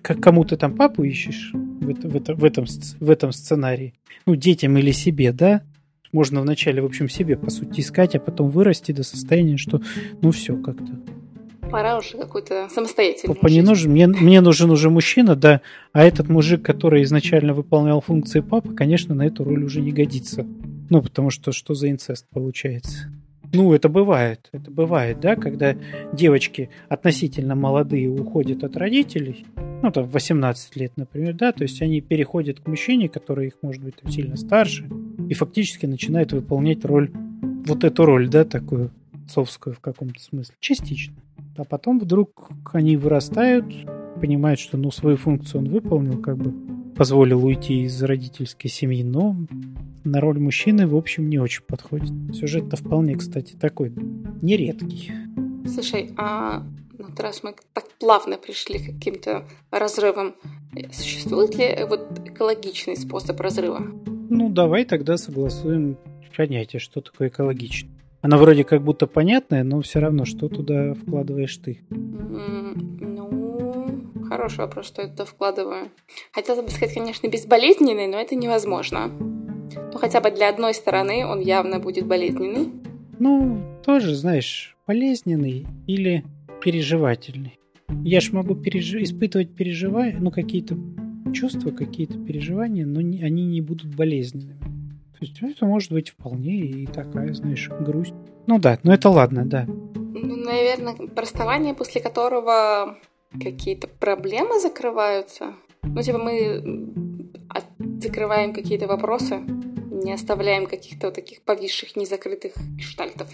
как кому ты там папу ищешь в, это, в, это, в, этом, в этом сценарии. Ну, детям или себе, да? Можно вначале, в общем, себе, по сути, искать, а потом вырасти до состояния, что, ну, все как-то пора уже какой-то самостоятельный. Папа не нужен, мне, мне нужен уже мужчина, да, а этот мужик, который изначально выполнял функции папы, конечно, на эту роль уже не годится. Ну, потому что что за инцест получается? Ну, это бывает, это бывает, да, когда девочки относительно молодые уходят от родителей, ну, там, 18 лет, например, да, то есть они переходят к мужчине, который их, может быть, там, сильно старше, и фактически начинают выполнять роль, вот эту роль, да, такую отцовскую в каком-то смысле, частично. А потом вдруг они вырастают, понимают, что ну, свою функцию он выполнил, как бы позволил уйти из родительской семьи, но на роль мужчины, в общем, не очень подходит. Сюжет-то вполне, кстати, такой нередкий. Слушай, а вот раз мы так плавно пришли к каким-то разрывам, существует ли вот экологичный способ разрыва? Ну, давай тогда согласуем понятие, что такое экологичный. Она вроде как будто понятная, но все равно, что туда вкладываешь ты? Ну, хороший вопрос, что я туда вкладываю. Хотела бы сказать, конечно, безболезненный, но это невозможно. Ну, хотя бы для одной стороны он явно будет болезненный. Ну, тоже, знаешь, болезненный или переживательный. Я ж могу переж... испытывать переживания, ну, какие-то чувства, какие-то переживания, но не, они не будут болезненными. То есть это может быть вполне и такая, знаешь, грусть. Ну да, но это ладно, да. Ну, наверное, расставание, после которого какие-то проблемы закрываются. Ну, типа мы закрываем какие-то вопросы, не оставляем каких-то вот таких повисших, незакрытых штальтов.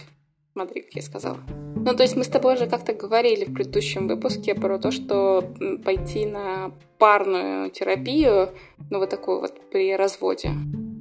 Смотри, как я сказала. Ну, то есть мы с тобой же как-то говорили в предыдущем выпуске про то, что пойти на парную терапию, ну, вот такую вот при разводе,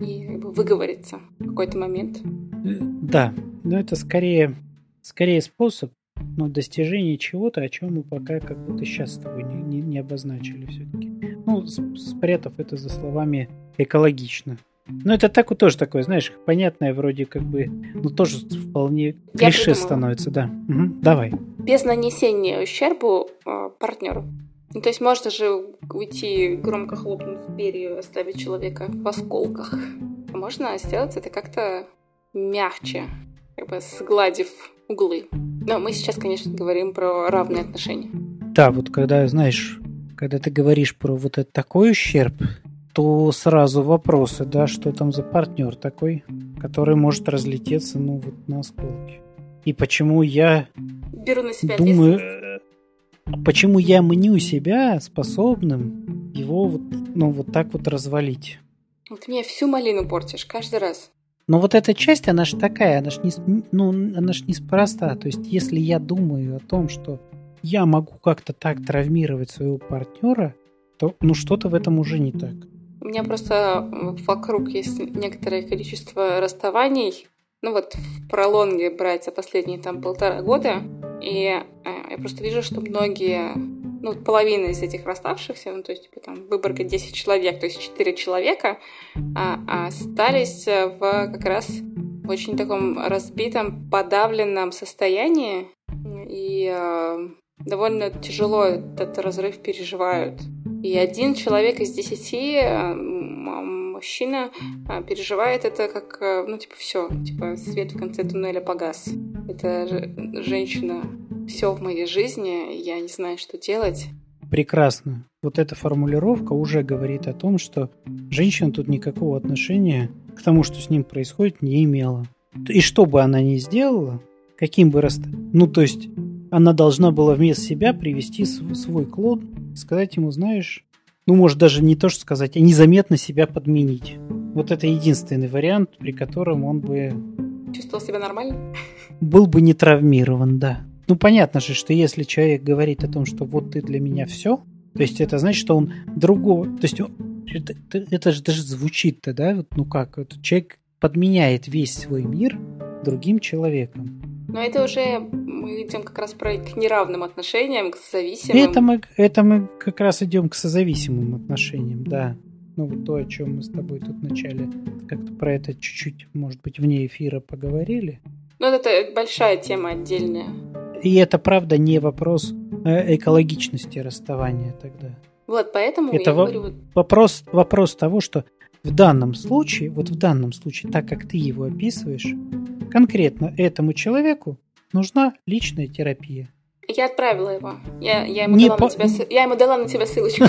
и выговориться в какой-то момент. Да, но это скорее, скорее способ ну, достижения чего-то, о чем мы пока как будто сейчас с тобой не, не, не обозначили все-таки. Ну, спрятав это за словами экологично. Ну, это так вот тоже такое, знаешь, понятное вроде как бы, ну, тоже вполне клише становится, да. Угу, давай. Без нанесения ущербу э, партнеру. Ну, то есть можно же уйти, громко хлопнув дверью, оставить человека в осколках. А можно сделать это как-то мягче, как бы сгладив углы. Но мы сейчас, конечно, говорим про равные отношения. Да, вот когда, знаешь, когда ты говоришь про вот этот такой ущерб, то сразу вопросы, да, что там за партнер такой, который может разлететься, ну, вот на осколки. И почему я Беру на себя думаю, почему я мню себя способным его вот, ну, вот так вот развалить. Вот мне всю малину портишь каждый раз. Но вот эта часть, она же такая, она же не, ну, она ж неспроста. То есть, если я думаю о том, что я могу как-то так травмировать своего партнера, то ну что-то в этом уже не так. У меня просто вокруг есть некоторое количество расставаний. Ну вот в пролонге брать за последние там полтора года. И э, я просто вижу, что многие, ну, половина из этих расставшихся, ну, то есть, типа, там, выборка 10 человек, то есть 4 человека, а, а остались в как раз в очень таком разбитом, подавленном состоянии. И э, довольно тяжело этот разрыв переживают. И один человек из десяти э, мужчина а, переживает это как, э, ну, типа, все, типа, свет в конце туннеля погас. Это женщина все в моей жизни, я не знаю, что делать. Прекрасно. Вот эта формулировка уже говорит о том, что женщина тут никакого отношения к тому, что с ним происходит, не имела. И что бы она ни сделала, каким бы раст... Ну, то есть, она должна была вместо себя привести свой клон, сказать ему, знаешь, ну, может, даже не то, что сказать, а незаметно себя подменить. Вот это единственный вариант, при котором он бы... Чувствовал себя нормально? Был бы не травмирован, да. Ну, понятно же, что если человек говорит о том, что вот ты для меня все, то есть это значит, что он другого... То есть это, это же даже звучит-то, да? Ну как, этот человек подменяет весь свой мир другим человеком. Но это уже мы идем как раз про к неравным отношениям, к зависимым. Это мы, это мы как раз идем к созависимым отношениям, да. Ну, вот то, о чем мы с тобой тут вначале как-то про это чуть-чуть, может быть, вне эфира поговорили. Ну, это большая тема отдельная. И это, правда, не вопрос э, экологичности расставания тогда. Вот, поэтому это я во- говорю... Вопрос, вопрос того, что в данном случае, вот в данном случае, так как ты его описываешь, конкретно этому человеку нужна личная терапия. Я отправила его. Я, я, ему, дала по... на тебя, я ему дала на тебя ссылочку.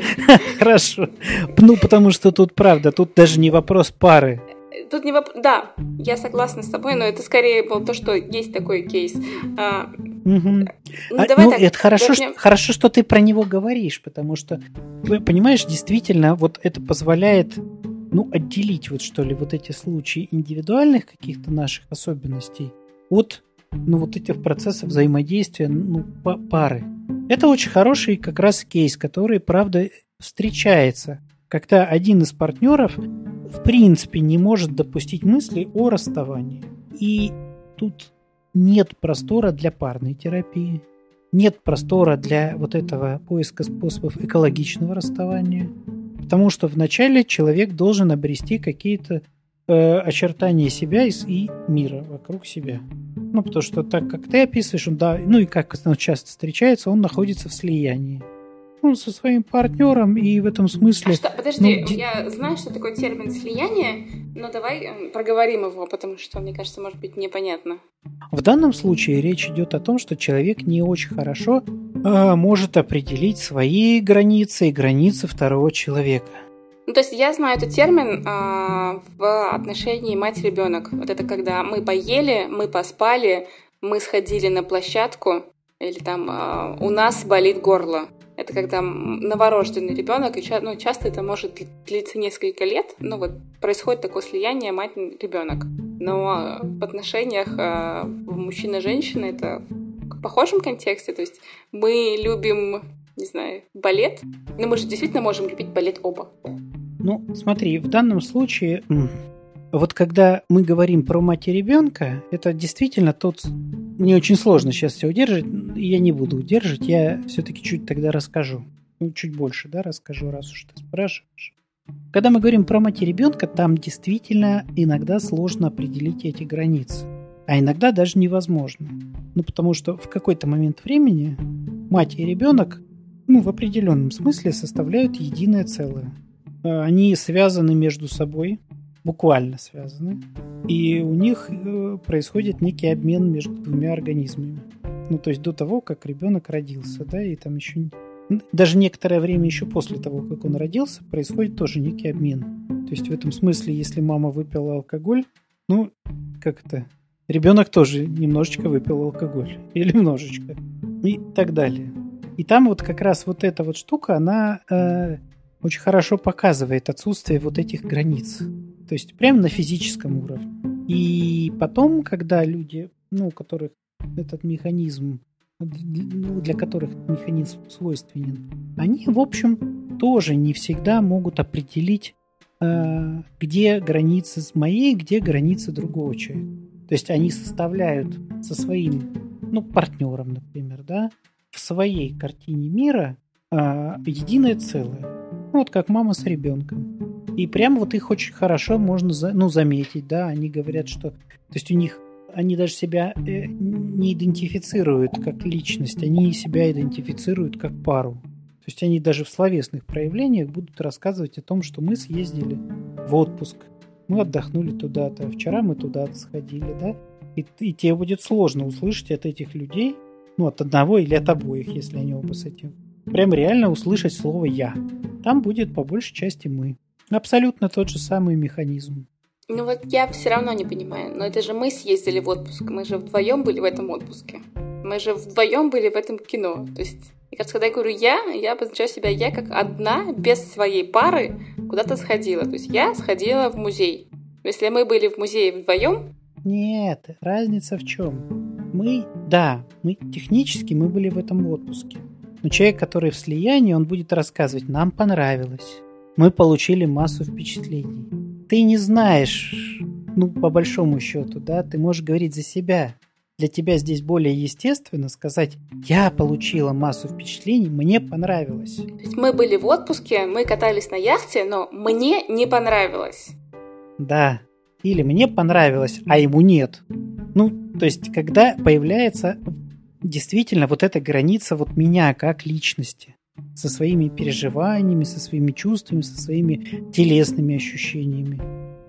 Хорошо. Ну, потому что тут правда, тут даже не вопрос пары. Тут не вопрос... Да, я согласна с тобой, но это скорее было то, что есть такой кейс. А, угу. ну, а, давай ну так, это хорошо, что, хорошо, что ты про него говоришь, потому что, понимаешь, действительно, вот это позволяет ну, отделить вот что ли вот эти случаи индивидуальных каких-то наших особенностей от ну, вот этих процессов взаимодействия ну, пары. Это очень хороший как раз кейс, который, правда, встречается, когда один из партнеров в принципе не может допустить мысли о расставании. И тут нет простора для парной терапии, нет простора для вот этого поиска способов экологичного расставания, потому что вначале человек должен обрести какие-то э, очертания себя и, и мира вокруг себя. Ну, потому что так, как ты описываешь, он, да, ну и как он часто встречается, он находится в слиянии. Ну, со своим партнером, и в этом смысле... А что, подожди, ну, я знаю, что такое термин слияние, но давай э, проговорим его, потому что, мне кажется, может быть непонятно. В данном случае речь идет о том, что человек не очень хорошо э, может определить свои границы и границы второго человека. Ну, то есть я знаю этот термин а, в отношении мать-ребенок. Вот это когда мы поели, мы поспали, мы сходили на площадку, или там а, у нас болит горло. Это когда новорожденный ребенок, и ну, часто это может длиться несколько лет, ну вот происходит такое слияние мать-ребенок. Но в отношениях э, мужчина-женщина это в похожем контексте, то есть мы любим, не знаю, балет, но мы же действительно можем любить балет оба. Ну, смотри, в данном случае, вот когда мы говорим про мать и ребенка, это действительно тот... Мне очень сложно сейчас все удержать, я не буду удерживать, я все-таки чуть тогда расскажу. Ну, чуть больше, да, расскажу, раз уж ты спрашиваешь. Когда мы говорим про мать и ребенка, там действительно иногда сложно определить эти границы. А иногда даже невозможно. Ну, потому что в какой-то момент времени мать и ребенок, ну, в определенном смысле составляют единое целое. Они связаны между собой, буквально связаны, и у них э, происходит некий обмен между двумя организмами. Ну, то есть до того, как ребенок родился, да, и там еще даже некоторое время еще после того, как он родился, происходит тоже некий обмен. То есть в этом смысле, если мама выпила алкоголь, ну, как это, ребенок тоже немножечко выпил алкоголь. Или немножечко. И так далее. И там вот как раз вот эта вот штука, она э, очень хорошо показывает отсутствие вот этих границ. То есть прямо на физическом уровне. И потом, когда люди, ну, у которых этот механизм, ну, для которых механизм свойственен, они, в общем, тоже не всегда могут определить, э, где границы с моей, где границы другого человека. То есть они составляют со своим, ну, партнером, например, да, в своей картине мира э, единое целое. Вот как мама с ребенком. И прямо вот их очень хорошо можно за, ну, заметить, да, они говорят, что... То есть у них они даже себя э, не идентифицируют как личность, они себя идентифицируют как пару. То есть они даже в словесных проявлениях будут рассказывать о том, что мы съездили в отпуск, мы отдохнули туда-то, вчера мы туда-то сходили, да, и, и тебе будет сложно услышать от этих людей, Ну, от одного или от обоих, если они оба с этим. Прям реально услышать слово «я». Там будет по большей части «мы». Абсолютно тот же самый механизм. Ну вот я все равно не понимаю, но это же мы съездили в отпуск, мы же вдвоем были в этом отпуске. Мы же вдвоем были в этом кино. То есть, мне кажется, когда я говорю «я», я обозначаю себя «я» как одна, без своей пары, куда-то сходила. То есть я сходила в музей. Если мы были в музее вдвоем... Нет, разница в чем? Мы, да, мы технически мы были в этом отпуске. Но человек, который в слиянии, он будет рассказывать, нам понравилось. Мы получили массу впечатлений. Ты не знаешь, ну, по большому счету, да, ты можешь говорить за себя. Для тебя здесь более естественно сказать, я получила массу впечатлений, мне понравилось. То есть мы были в отпуске, мы катались на яхте, но мне не понравилось. Да, или мне понравилось, а ему нет. Ну, то есть, когда появляется действительно вот эта граница вот меня как личности со своими переживаниями, со своими чувствами, со своими телесными ощущениями.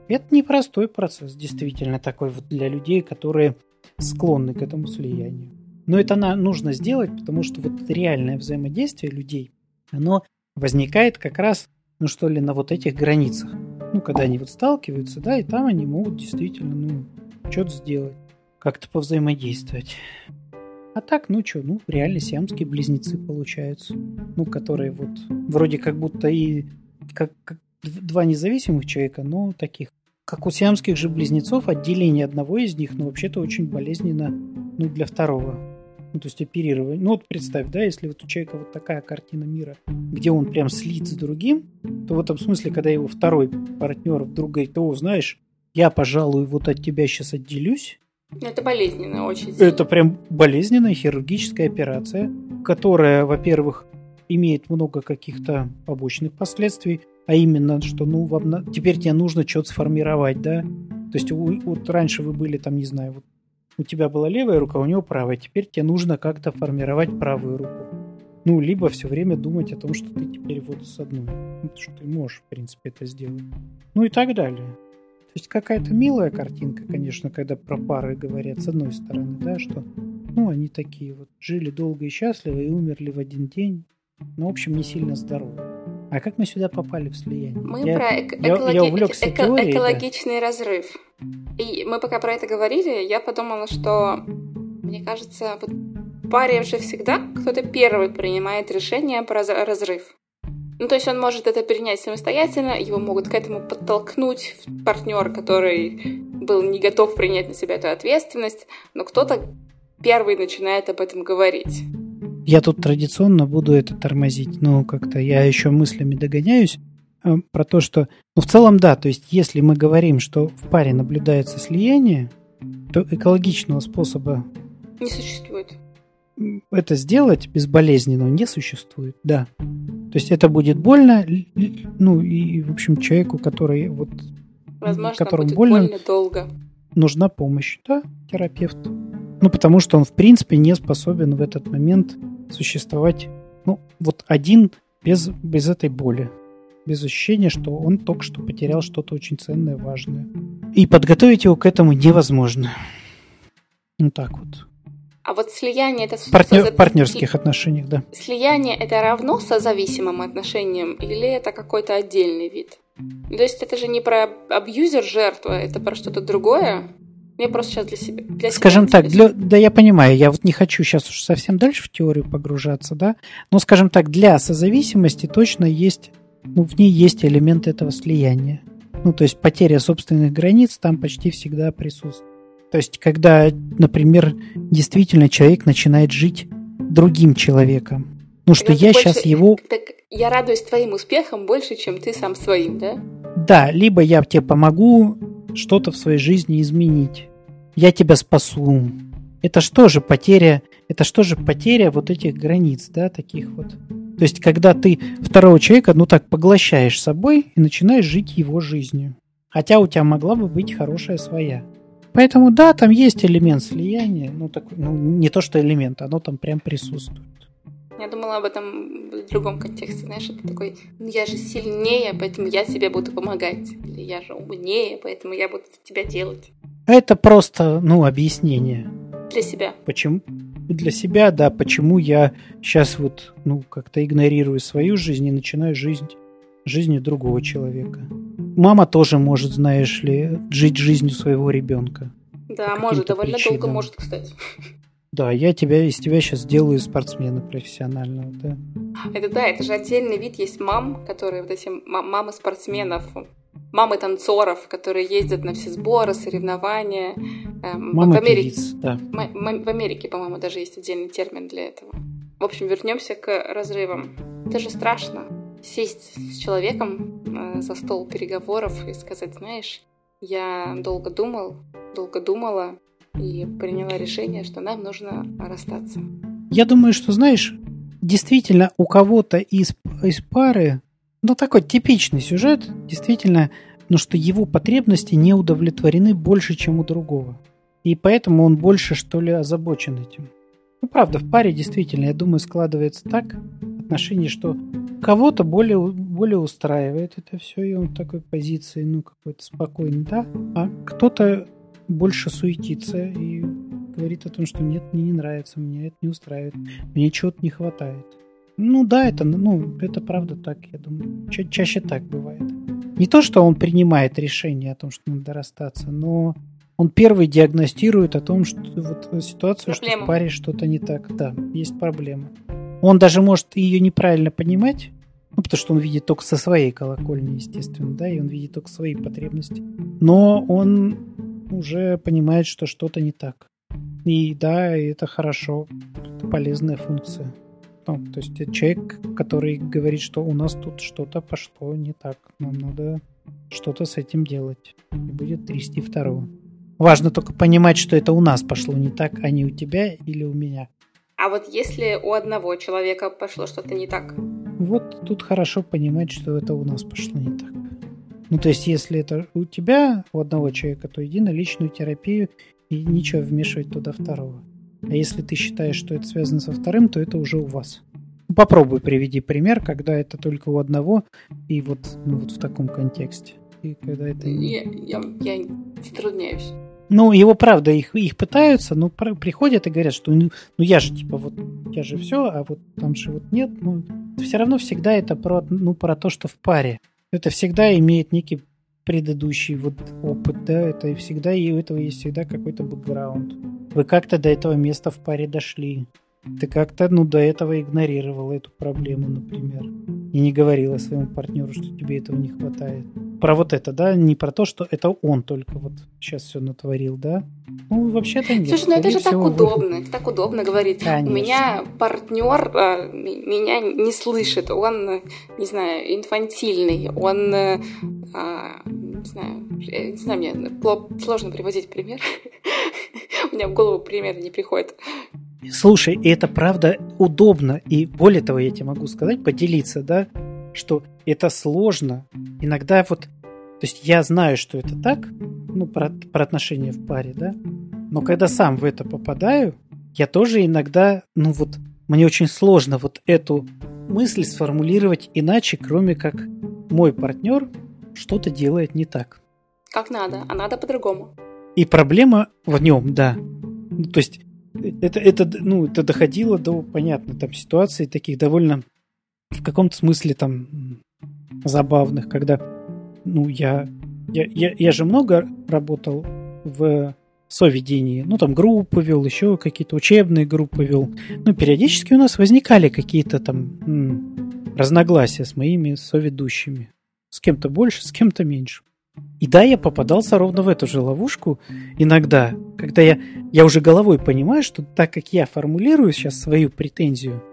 Это непростой процесс, действительно, такой вот для людей, которые склонны к этому слиянию. Но это нужно сделать, потому что вот реальное взаимодействие людей, оно возникает как раз, ну что ли, на вот этих границах. Ну, когда они вот сталкиваются, да, и там они могут действительно, ну, что-то сделать, как-то повзаимодействовать. А так, ну что, ну, реально сиамские близнецы получаются. Ну, которые вот вроде как будто и как, как два независимых человека, но таких. Как у сиамских же близнецов, отделение одного из них, ну, вообще-то очень болезненно, ну, для второго. Ну, то есть оперирование. Ну, вот представь, да, если вот у человека вот такая картина мира, где он прям слит с другим, то в этом смысле, когда его второй партнер вдруг говорит, о, знаешь, я, пожалуй, вот от тебя сейчас отделюсь, это болезненно очень. Это прям болезненная хирургическая операция, которая, во-первых, имеет много каких-то побочных последствий, а именно, что ну вам теперь тебе нужно что-то сформировать, да? То есть у, вот раньше вы были там, не знаю, вот у тебя была левая рука, у него правая, теперь тебе нужно как-то формировать правую руку. Ну, либо все время думать о том, что ты теперь вот с одной. Что ты можешь, в принципе, это сделать. Ну и так далее есть какая-то милая картинка, конечно, когда про пары говорят, с одной стороны, да, что, ну, они такие вот жили долго и счастливо и умерли в один день. Ну, в общем, не сильно здоровы. А как мы сюда попали в слияние? Мы я, про эко- я, экологи- я увлекся эко- теорией, экологичный да. разрыв. И мы пока про это говорили, я подумала, что мне кажется, вот паре же всегда кто-то первый принимает решение про разрыв. Ну, то есть он может это принять самостоятельно, его могут к этому подтолкнуть партнер, который был не готов принять на себя эту ответственность, но кто-то первый начинает об этом говорить. Я тут традиционно буду это тормозить, но как-то я еще мыслями догоняюсь э, про то, что, ну, в целом, да, то есть если мы говорим, что в паре наблюдается слияние, то экологичного способа не существует. Это сделать безболезненно не существует, да. То есть это будет больно, ну и, в общем, человеку, который вот... Возможно, которому будет больно, больно долго. Нужна помощь, да, терапевту. Ну, потому что он, в принципе, не способен в этот момент существовать, ну, вот один без, без этой боли. Без ощущения, что он только что потерял что-то очень ценное, важное. И подготовить его к этому невозможно. Ну, так вот. А вот слияние это... Партнер, созав... партнерских отношениях, да. Слияние это равно созависимым отношениям или это какой-то отдельный вид? То есть это же не про абьюзер жертва, это про что-то другое? Я просто сейчас для себя. Для скажем себя так, для, да я понимаю, я вот не хочу сейчас уж совсем дальше в теорию погружаться, да, но, скажем так, для созависимости точно есть, ну, в ней есть элемент этого слияния. Ну, то есть потеря собственных границ там почти всегда присутствует. То есть, когда, например, действительно человек начинает жить другим человеком. Ну, что я больше, сейчас его... Так я радуюсь твоим успехам больше, чем ты сам своим, да? Да, либо я тебе помогу что-то в своей жизни изменить. Я тебя спасу. Это что же потеря, это что же потеря вот этих границ, да, таких вот. То есть, когда ты второго человека, ну так, поглощаешь собой и начинаешь жить его жизнью. Хотя у тебя могла бы быть хорошая своя. Поэтому да, там есть элемент слияния, ну, так, ну не то что элемент, оно там прям присутствует. Я думала об этом в другом контексте, знаешь, это такой, ну я же сильнее, поэтому я тебе буду помогать. Или я же умнее, поэтому я буду тебя делать. Это просто, ну, объяснение. Для себя. Почему? для себя, да, почему я сейчас вот, ну, как-то игнорирую свою жизнь и начинаю жизнь жизнью другого человека. Мама тоже может, знаешь ли, жить жизнью своего ребенка. Да, может, довольно причинам. долго может, кстати. Да, я тебя из тебя сейчас сделаю спортсмена профессионального, да. Это да, это же отдельный вид есть мам, которые вот эти мамы спортсменов, мамы танцоров, которые ездят на все сборы, соревнования. Эм, мамы в Америке, певиц, да. В Америке, по-моему, даже есть отдельный термин для этого. В общем, вернемся к разрывам. Это же страшно сесть с человеком э, за стол переговоров и сказать, знаешь, я долго думал, долго думала и приняла решение, что нам нужно расстаться. Я думаю, что, знаешь, действительно у кого-то из, из пары, ну такой типичный сюжет, действительно, ну что его потребности не удовлетворены больше, чем у другого. И поэтому он больше, что ли, озабочен этим. Ну, правда, в паре действительно, я думаю, складывается так отношение, что кого-то более, более устраивает это все, и он в такой позиции, ну, какой-то спокойный, да, а кто-то больше суетится и говорит о том, что нет, мне не нравится, мне это не устраивает, мне чего-то не хватает. Ну да, это, ну, это правда так, я думаю. Ча- чаще так бывает. Не то, что он принимает решение о том, что надо расстаться, но он первый диагностирует о том, что вот ситуация, проблема. что в паре что-то не так. Да, есть проблема. Он даже может ее неправильно понимать, ну, потому что он видит только со своей колокольни, естественно, да, и он видит только свои потребности. Но он уже понимает, что что-то не так. И да, это хорошо, это полезная функция. Ну, то есть это человек, который говорит, что у нас тут что-то пошло не так, нам надо что-то с этим делать. И будет трясти второго. Важно только понимать, что это у нас пошло не так, а не у тебя или у меня. А вот если у одного человека пошло что-то не так? Вот тут хорошо понимать, что это у нас пошло не так. Ну, то есть, если это у тебя, у одного человека, то иди на личную терапию и ничего вмешивать туда второго. А если ты считаешь, что это связано со вторым, то это уже у вас. Попробуй приведи пример, когда это только у одного, и вот, ну, вот в таком контексте. И когда это... Я, я, я затрудняюсь. Ну, его, правда, их, их пытаются, но приходят и говорят, что ну, ну я же, типа, вот, я же все, а вот там же вот нет. Ну, все равно всегда это про, ну, про то, что в паре. Это всегда имеет некий предыдущий вот опыт, да, это всегда, и у этого есть всегда какой-то бэкграунд. Вы как-то до этого места в паре дошли. Ты как-то, ну, до этого игнорировала эту проблему, например. И не говорила своему партнеру, что тебе этого не хватает. Про вот это, да? Не про то, что это он только вот сейчас все натворил, да? Ну, вообще-то нет. Слушай, ну это же так удобно. Это так удобно говорить. Конечно. У меня партнер а, меня не слышит. Он, не знаю, инфантильный. Он, а, не знаю, не знаю, мне сложно приводить пример. У меня в голову пример не приходит. Слушай, это правда удобно, и более того, я тебе могу сказать, поделиться, да, что это сложно. Иногда вот, то есть я знаю, что это так, ну, про, про отношения в паре, да, но когда сам в это попадаю, я тоже иногда, ну вот, мне очень сложно вот эту мысль сформулировать иначе, кроме как мой партнер что-то делает не так. Как надо, а надо по-другому. И проблема в нем, да. Ну, то есть это, это, ну, это доходило до, понятно, там ситуаций таких довольно в каком-то смысле там забавных, когда, ну, я, я, я, я же много работал в соведении, ну, там группы вел, еще какие-то учебные группы вел. Ну, периодически у нас возникали какие-то там м, разногласия с моими соведущими. С кем-то больше, с кем-то меньше. И да, я попадался ровно в эту же ловушку иногда, когда я, я уже головой понимаю, что так как я формулирую сейчас свою претензию,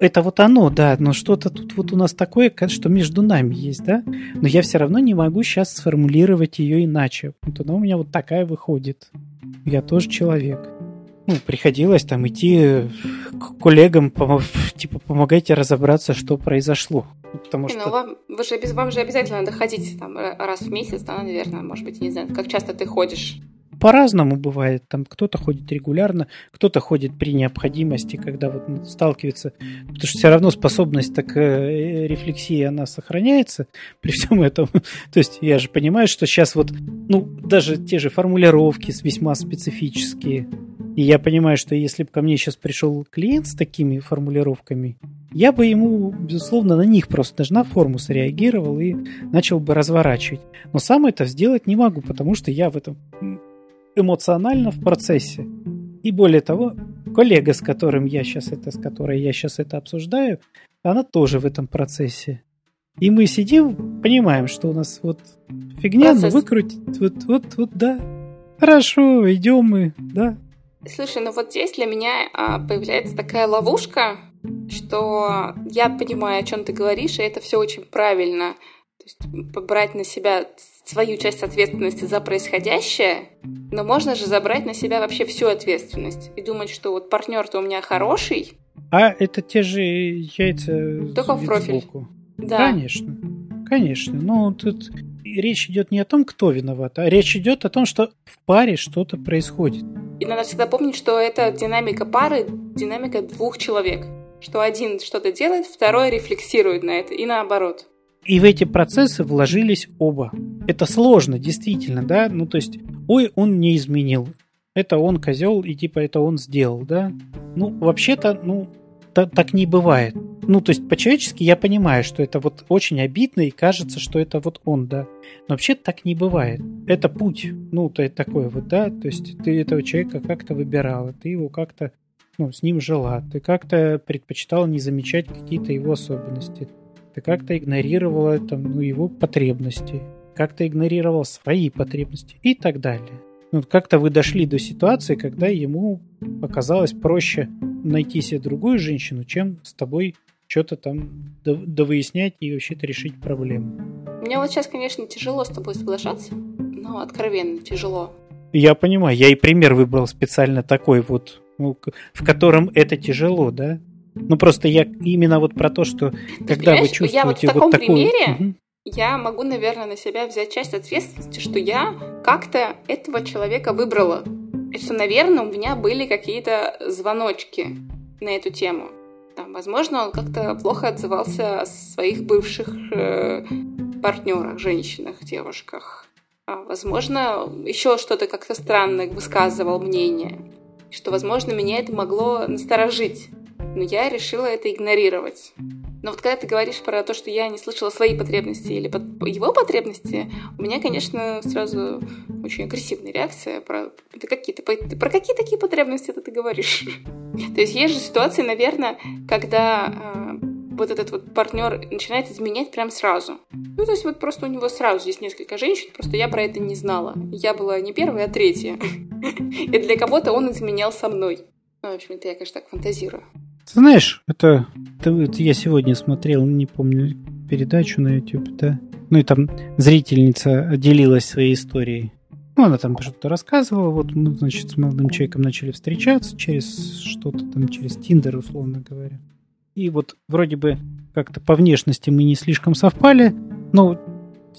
это вот оно, да, но что-то тут вот у нас такое, что между нами есть, да, но я все равно не могу сейчас сформулировать ее иначе. Вот она у меня вот такая выходит. Я тоже человек. Ну, приходилось там идти к коллегам, типа, помогайте разобраться, что произошло. Потому что... Ну, вам, вы же, вам же обязательно надо ходить там раз в месяц, да, наверное, может быть, не знаю, как часто ты ходишь? По-разному бывает. Там кто-то ходит регулярно, кто-то ходит при необходимости, когда вот сталкивается. Потому что все равно способность так э, рефлексии, она сохраняется при всем этом. То есть я же понимаю, что сейчас вот, ну, даже те же формулировки весьма специфические, И я понимаю, что если бы ко мне сейчас пришел клиент с такими формулировками, я бы ему, безусловно, на них просто даже на форму среагировал и начал бы разворачивать. Но сам это сделать не могу, потому что я в этом эмоционально в процессе. И более того, коллега, с которым я сейчас это, с которой я сейчас это обсуждаю, она тоже в этом процессе. И мы сидим, понимаем, что у нас вот фигня, Процесс. но выкрутить, вот, вот, вот, да. Хорошо, идем мы, да. Слушай, ну вот здесь для меня а, появляется такая ловушка, что я понимаю, о чем ты говоришь, и это все очень правильно. То есть побрать на себя свою часть ответственности за происходящее, но можно же забрать на себя вообще всю ответственность и думать, что вот партнер-то у меня хороший. А это те же яйца Только в профиль. Сбоку. Да. Конечно. Конечно. Но тут речь идет не о том, кто виноват, а речь идет о том, что в паре что-то происходит. И надо всегда помнить, что это динамика пары, динамика двух человек. Что один что-то делает, второй рефлексирует на это, и наоборот. И в эти процессы вложились оба. Это сложно, действительно, да? Ну, то есть, ой, он не изменил. Это он козел, и типа это он сделал, да? Ну, вообще-то, ну, так не бывает. Ну, то есть, по-человечески я понимаю, что это вот очень обидно, и кажется, что это вот он, да. Но вообще так не бывает. Это путь. Ну, то это такое вот, да. То есть, ты этого человека как-то выбирала, ты его как-то, ну, с ним жила, ты как-то предпочитала не замечать какие-то его особенности ты как-то игнорировала там, ну, его потребности, как-то игнорировал свои потребности и так далее. Ну, как-то вы дошли до ситуации, когда ему показалось проще найти себе другую женщину, чем с тобой что-то там довыяснять и вообще-то решить проблему. Мне вот сейчас, конечно, тяжело с тобой соглашаться, но откровенно тяжело. Я понимаю, я и пример выбрал специально такой вот, ну, в котором это тяжело, да? Ну просто я именно вот про то, что когда вы чувствуете я вот, в таком вот такую... примере угу. я могу, наверное, на себя взять часть ответственности, что я как-то этого человека выбрала. И что, наверное, у меня были какие-то звоночки на эту тему. Там, возможно, он как-то плохо отзывался о своих бывших э, партнерах, женщинах, девушках. А, возможно, еще что-то как-то странно высказывал мнение. Что, возможно, меня это могло насторожить но я решила это игнорировать. Но вот когда ты говоришь про то, что я не слышала свои потребности или его потребности, у меня, конечно, сразу очень агрессивная реакция. Про, ты какие, ты, про какие такие потребности это ты говоришь? То есть есть же ситуации, наверное, когда э, вот этот вот партнер начинает изменять прям сразу. Ну, то есть вот просто у него сразу есть несколько женщин, просто я про это не знала. Я была не первая, а третья. И для кого-то он изменял со мной. Ну, в общем, это я, конечно, так фантазирую. Ты знаешь, это, это, это я сегодня смотрел, не помню, передачу на YouTube, да? Ну и там зрительница делилась своей историей. Ну, она там что-то рассказывала, вот мы, значит, с молодым человеком начали встречаться через что-то там, через Тиндер, условно говоря. И вот вроде бы как-то по внешности мы не слишком совпали, но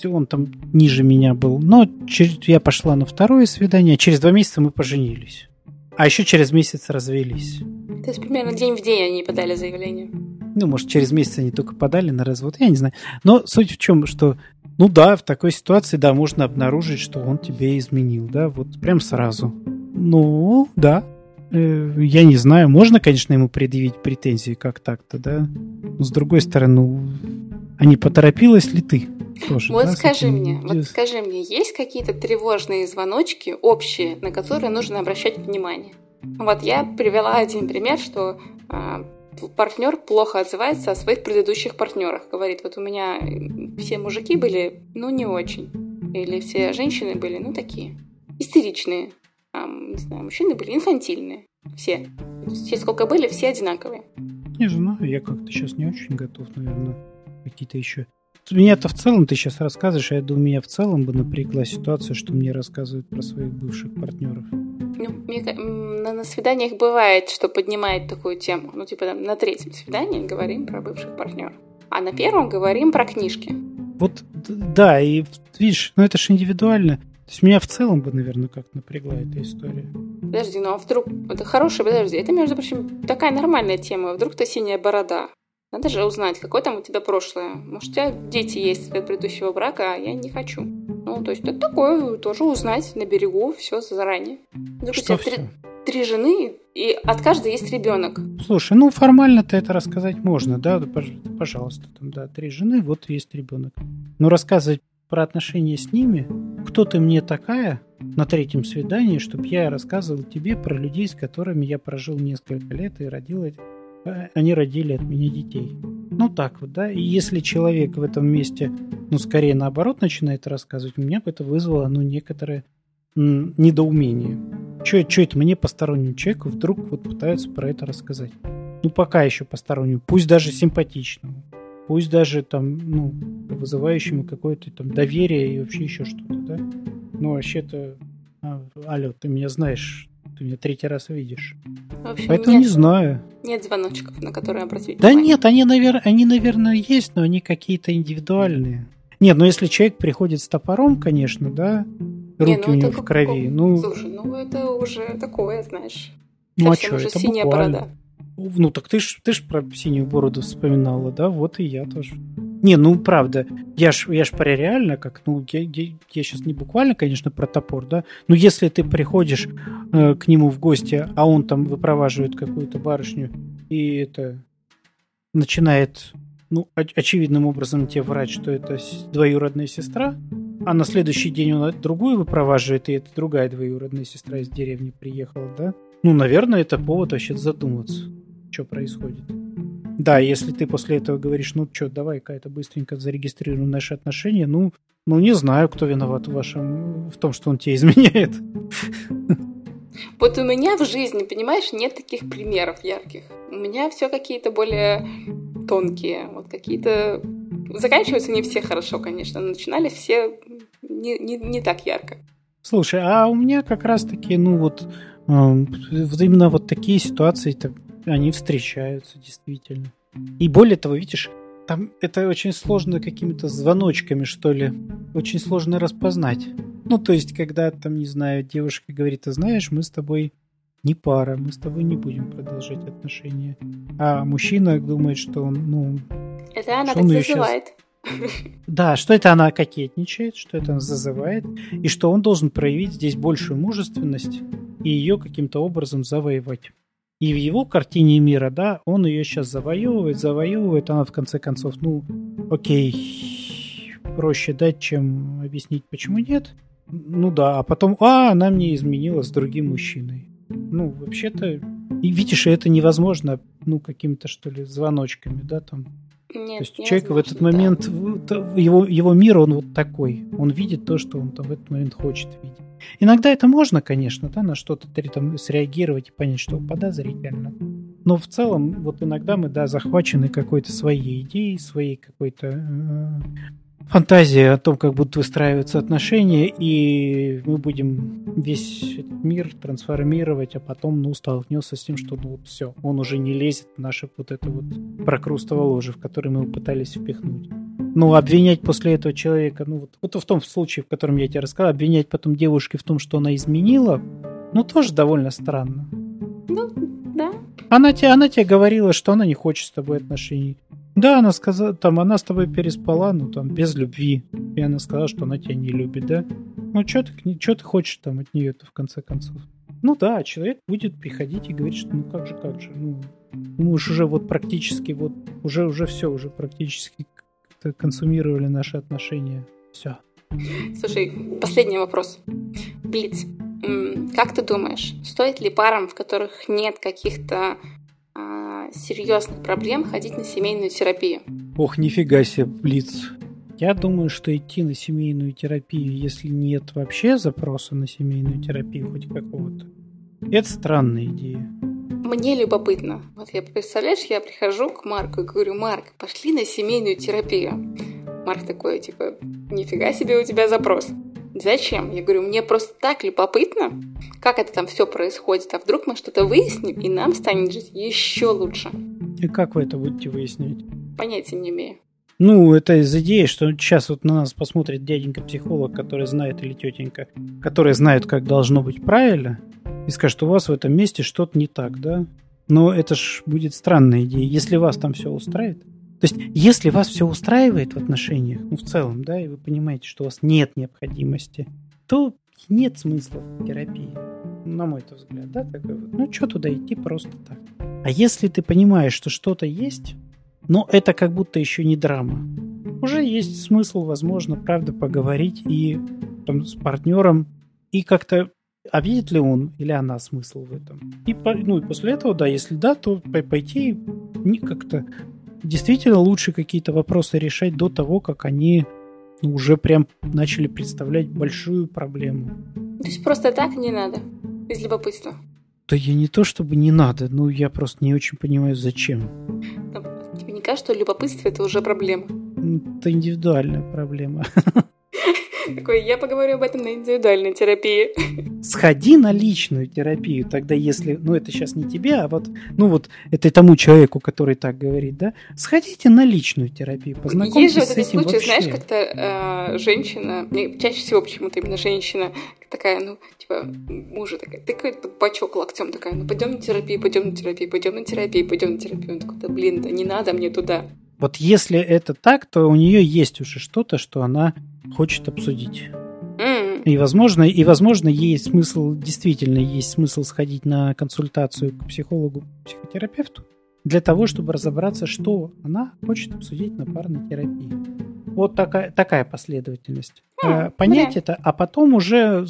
он там ниже меня был. Но через, я пошла на второе свидание, а через два месяца мы поженились. А еще через месяц развелись. То есть примерно день в день они подали заявление. Ну, может, через месяц они только подали на развод, я не знаю. Но суть в чем, что, ну да, в такой ситуации, да, можно обнаружить, что он тебе изменил, да, вот прям сразу. Ну, да, э, я не знаю, можно, конечно, ему предъявить претензии как так-то, да, но с другой стороны, ну, а не поторопилась ли ты? Тоже, вот скажи мне, вот скажи мне, есть какие-то тревожные звоночки общие, на которые нужно обращать внимание? Вот я привела один пример, что э, партнер плохо отзывается о своих предыдущих партнерах. Говорит, вот у меня все мужики были, ну, не очень. Или все женщины были, ну, такие, истеричные. А, не знаю, мужчины были инфантильные. Все. Все сколько были, все одинаковые. Не знаю, я как-то сейчас не очень готов, наверное, какие-то еще меня-то в целом ты сейчас рассказываешь, а я думаю, меня в целом бы напрягла ситуация, что мне рассказывают про своих бывших партнеров. Ну, мне, на, на свиданиях бывает, что поднимает такую тему. Ну, типа, там, на третьем свидании говорим про бывших партнеров. А на первом говорим про книжки. Вот, да, и видишь, ну это же индивидуально. То есть меня в целом бы, наверное, как напрягла эта история. Подожди, ну а вдруг... Это хорошая, подожди. Это, между прочим, такая нормальная тема. Вдруг то синяя борода. Надо же узнать, какое там у тебя прошлое. Может, у тебя дети есть от предыдущего брака, а я не хочу. Ну, то есть это такое, тоже узнать на берегу, все заранее. Вдруг что у тебя все? три жены, и от каждой есть ребенок. Слушай, ну формально-то это рассказать можно, да, пожалуйста, там, да, три жены, вот есть ребенок. Но рассказывать про отношения с ними, кто ты мне такая на третьем свидании, чтобы я рассказывал тебе про людей, с которыми я прожил несколько лет и родил они родили от меня детей. Ну так вот, да. И если человек в этом месте, ну, скорее наоборот начинает рассказывать, у меня это вызвало, ну, некоторое м, недоумение. Че это мне, постороннему человеку, вдруг вот пытаются про это рассказать? Ну, пока еще постороннему, пусть даже симпатичному пусть даже там, ну, вызывающему какое-то там доверие и вообще еще что-то, да? Ну, вообще-то, а, алло, ты меня знаешь, ты меня третий раз видишь. В общем, Поэтому нет, не знаю. Нет звоночков, на которые обратить Да внимание. нет, они, навер... они, наверное, есть, но они какие-то индивидуальные. Нет, ну если человек приходит с топором, конечно, да, руки не, ну, у него в крови. Ну... Слушай, ну это уже такое, знаешь. Ну а что, это синяя буквально. борода. Ну, так ты ж, ты ж про синюю бороду вспоминала, да? Вот и я тоже. Не, ну, правда, я ж, я ж про реально, как, ну, я, я, я сейчас не буквально, конечно, про топор, да? Но если ты приходишь э, к нему в гости, а он там выпроваживает какую-то барышню, и это начинает, ну, оч- очевидным образом тебе врать, что это двоюродная сестра, а на следующий день он другую выпроваживает, и это другая двоюродная сестра из деревни приехала, да? Ну, наверное, это повод вообще задуматься что происходит. Да, если ты после этого говоришь, ну что, давай-ка это быстренько зарегистрируем наши отношения, ну, ну не знаю, кто виноват в вашем, в том, что он тебе изменяет. Вот у меня в жизни, понимаешь, нет таких примеров ярких. У меня все какие-то более тонкие, вот какие-то... Заканчиваются не все хорошо, конечно, но начинали все не, не, не так ярко. Слушай, а у меня как раз-таки, ну вот, э, именно вот такие ситуации, так, они встречаются действительно. И более того, видишь, там это очень сложно какими-то звоночками, что ли. Очень сложно распознать. Ну, то есть, когда там, не знаю, девушка говорит, ты знаешь, мы с тобой не пара, мы с тобой не будем продолжать отношения. А мужчина думает, что он, ну... Это она так зазывает. Сейчас... Да, что это она кокетничает, что это она зазывает, и что он должен проявить здесь большую мужественность и ее каким-то образом завоевать. И в его картине мира, да, он ее сейчас завоевывает, завоевывает, она в конце концов, ну, окей, проще дать, чем объяснить, почему нет. Ну да, а потом, а, она мне изменила с другим мужчиной. Ну, вообще-то, и видишь, это невозможно, ну, какими-то, что ли, звоночками, да, там. Нет, то есть человек в этот момент, да. его, его мир, он вот такой. Он видит то, что он там в этот момент хочет видеть. Иногда это можно, конечно, да, на что-то там среагировать и понять, что подозрительно. Но в целом, вот иногда мы, да, захвачены какой-то своей идеей, своей какой-то э, фантазией о том, как будут выстраиваться отношения, и мы будем весь этот мир трансформировать, а потом, ну, столкнется с тем, что, ну, вот все, он уже не лезет в наше вот это вот прокрустово ложе, в которое мы пытались впихнуть. Ну, обвинять после этого человека, ну, вот, вот в том случае, в котором я тебе рассказал, обвинять потом девушке в том, что она изменила, ну, тоже довольно странно. Ну, да. Она тебе, она тебе говорила, что она не хочет с тобой отношений. Да, она сказала, там, она с тобой переспала, ну, там, без любви. И она сказала, что она тебя не любит, да? Ну, что ты, что ты хочешь там от нее-то, в конце концов? Ну да, человек будет приходить и говорить, что ну как же, как же, ну, мы уже вот практически вот, уже, уже все, уже практически консумировали наши отношения. Все. Слушай, последний вопрос. Блиц, как ты думаешь, стоит ли парам, в которых нет каких-то а, серьезных проблем, ходить на семейную терапию? Ох, нифига себе, Блиц. Я думаю, что идти на семейную терапию, если нет вообще запроса на семейную терапию хоть какого-то, это странная идея. Мне любопытно. Вот я, представляешь, я прихожу к Марку и говорю, Марк, пошли на семейную терапию. Марк такой, типа, нифига себе у тебя запрос. Зачем? Я говорю, мне просто так любопытно, как это там все происходит. А вдруг мы что-то выясним, и нам станет жить еще лучше. И как вы это будете выяснять? Понятия не имею. Ну, это из идеи, что сейчас вот на нас посмотрит дяденька-психолог, который знает, или тетенька, которые знают, как должно быть правильно, и скажет, у вас в этом месте что-то не так, да? Но это ж будет странная идея, если вас там все устраивает. То есть, если вас все устраивает в отношениях, ну, в целом, да, и вы понимаете, что у вас нет необходимости, то нет смысла в терапии. на мой взгляд, да, такой вот, ну что туда идти просто так. А если ты понимаешь, что что-то есть, но это как будто еще не драма, уже есть смысл, возможно, правда, поговорить и там, с партнером и как-то а видит ли он или она смысл в этом? И, ну, и после этого, да, если да, то пойти как-то действительно лучше какие-то вопросы решать до того, как они ну, уже прям начали представлять большую проблему. То есть просто так не надо? Из любопытства? Да я не то чтобы не надо, но я просто не очень понимаю, зачем. Тебе не кажется, что любопытство это уже проблема? Это индивидуальная проблема. Такой, я поговорю об этом на индивидуальной терапии. Сходи на личную терапию, тогда если, ну это сейчас не тебе, а вот, ну вот это тому человеку, который так говорит, да, сходите на личную терапию, познакомьтесь Есть же вот эти случаи, вообще. знаешь, как-то э, женщина, чаще всего почему-то именно женщина, такая, ну, типа, мужа такая, ты какой-то бачок локтем такая, ну, пойдем на терапию, пойдем на терапию, пойдем на терапию, пойдем на терапию. Он такой, да блин, да не надо мне туда. Вот если это так, то у нее есть уже что-то, что она хочет обсудить. И возможно, и возможно, есть смысл, действительно есть смысл сходить на консультацию к психологу, психотерапевту, для того, чтобы разобраться, что она хочет обсудить на парной терапии. Вот такая, такая последовательность. Mm, Понять да. это, а потом уже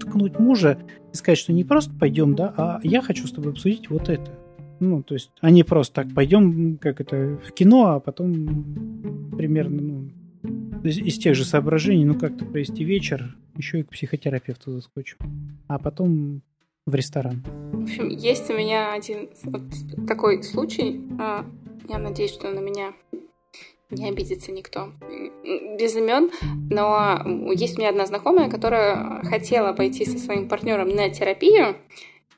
ткнуть мужа и сказать, что не просто пойдем, да, а я хочу с тобой обсудить вот это. Ну, то есть, они просто так пойдем, как это, в кино, а потом примерно, ну, из, из тех же соображений, ну, как-то провести вечер, еще и к психотерапевту заскочу. А потом в ресторан. В общем, есть у меня один вот такой случай. А, я надеюсь, что на меня не обидится никто. Без имен, но есть у меня одна знакомая, которая хотела пойти со своим партнером на терапию,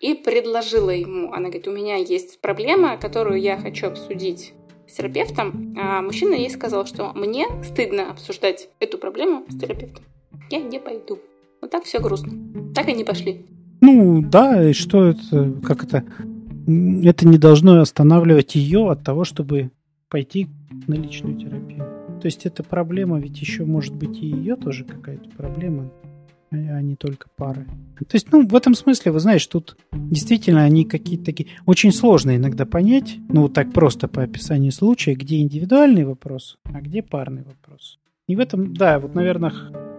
и предложила ему, она говорит, у меня есть проблема, которую я хочу обсудить с терапевтом, а мужчина ей сказал, что мне стыдно обсуждать эту проблему с терапевтом. Я не пойду. Вот так все грустно. Так и не пошли. Ну, да, и что это, как это, это не должно останавливать ее от того, чтобы пойти на личную терапию. То есть эта проблема ведь еще может быть и ее тоже какая-то проблема а не только пары. То есть, ну, в этом смысле, вы знаете, тут действительно они какие-то такие... Очень сложно иногда понять, ну, вот так просто по описанию случая, где индивидуальный вопрос, а где парный вопрос. И в этом, да, вот, наверное,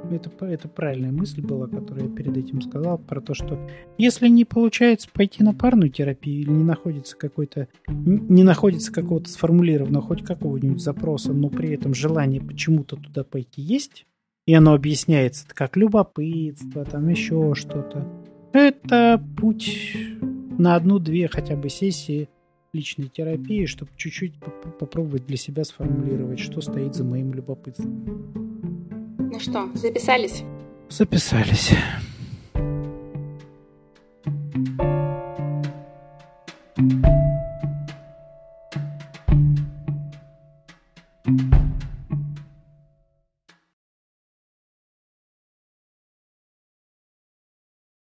это, это правильная мысль была, которую я перед этим сказал, про то, что если не получается пойти на парную терапию или не находится какой-то, не находится какого-то сформулированного хоть какого-нибудь запроса, но при этом желание почему-то туда пойти есть, и оно объясняется как любопытство, там еще что-то. Это путь на одну-две хотя бы сессии личной терапии, чтобы чуть-чуть попробовать для себя сформулировать, что стоит за моим любопытством. Ну что, записались? Записались.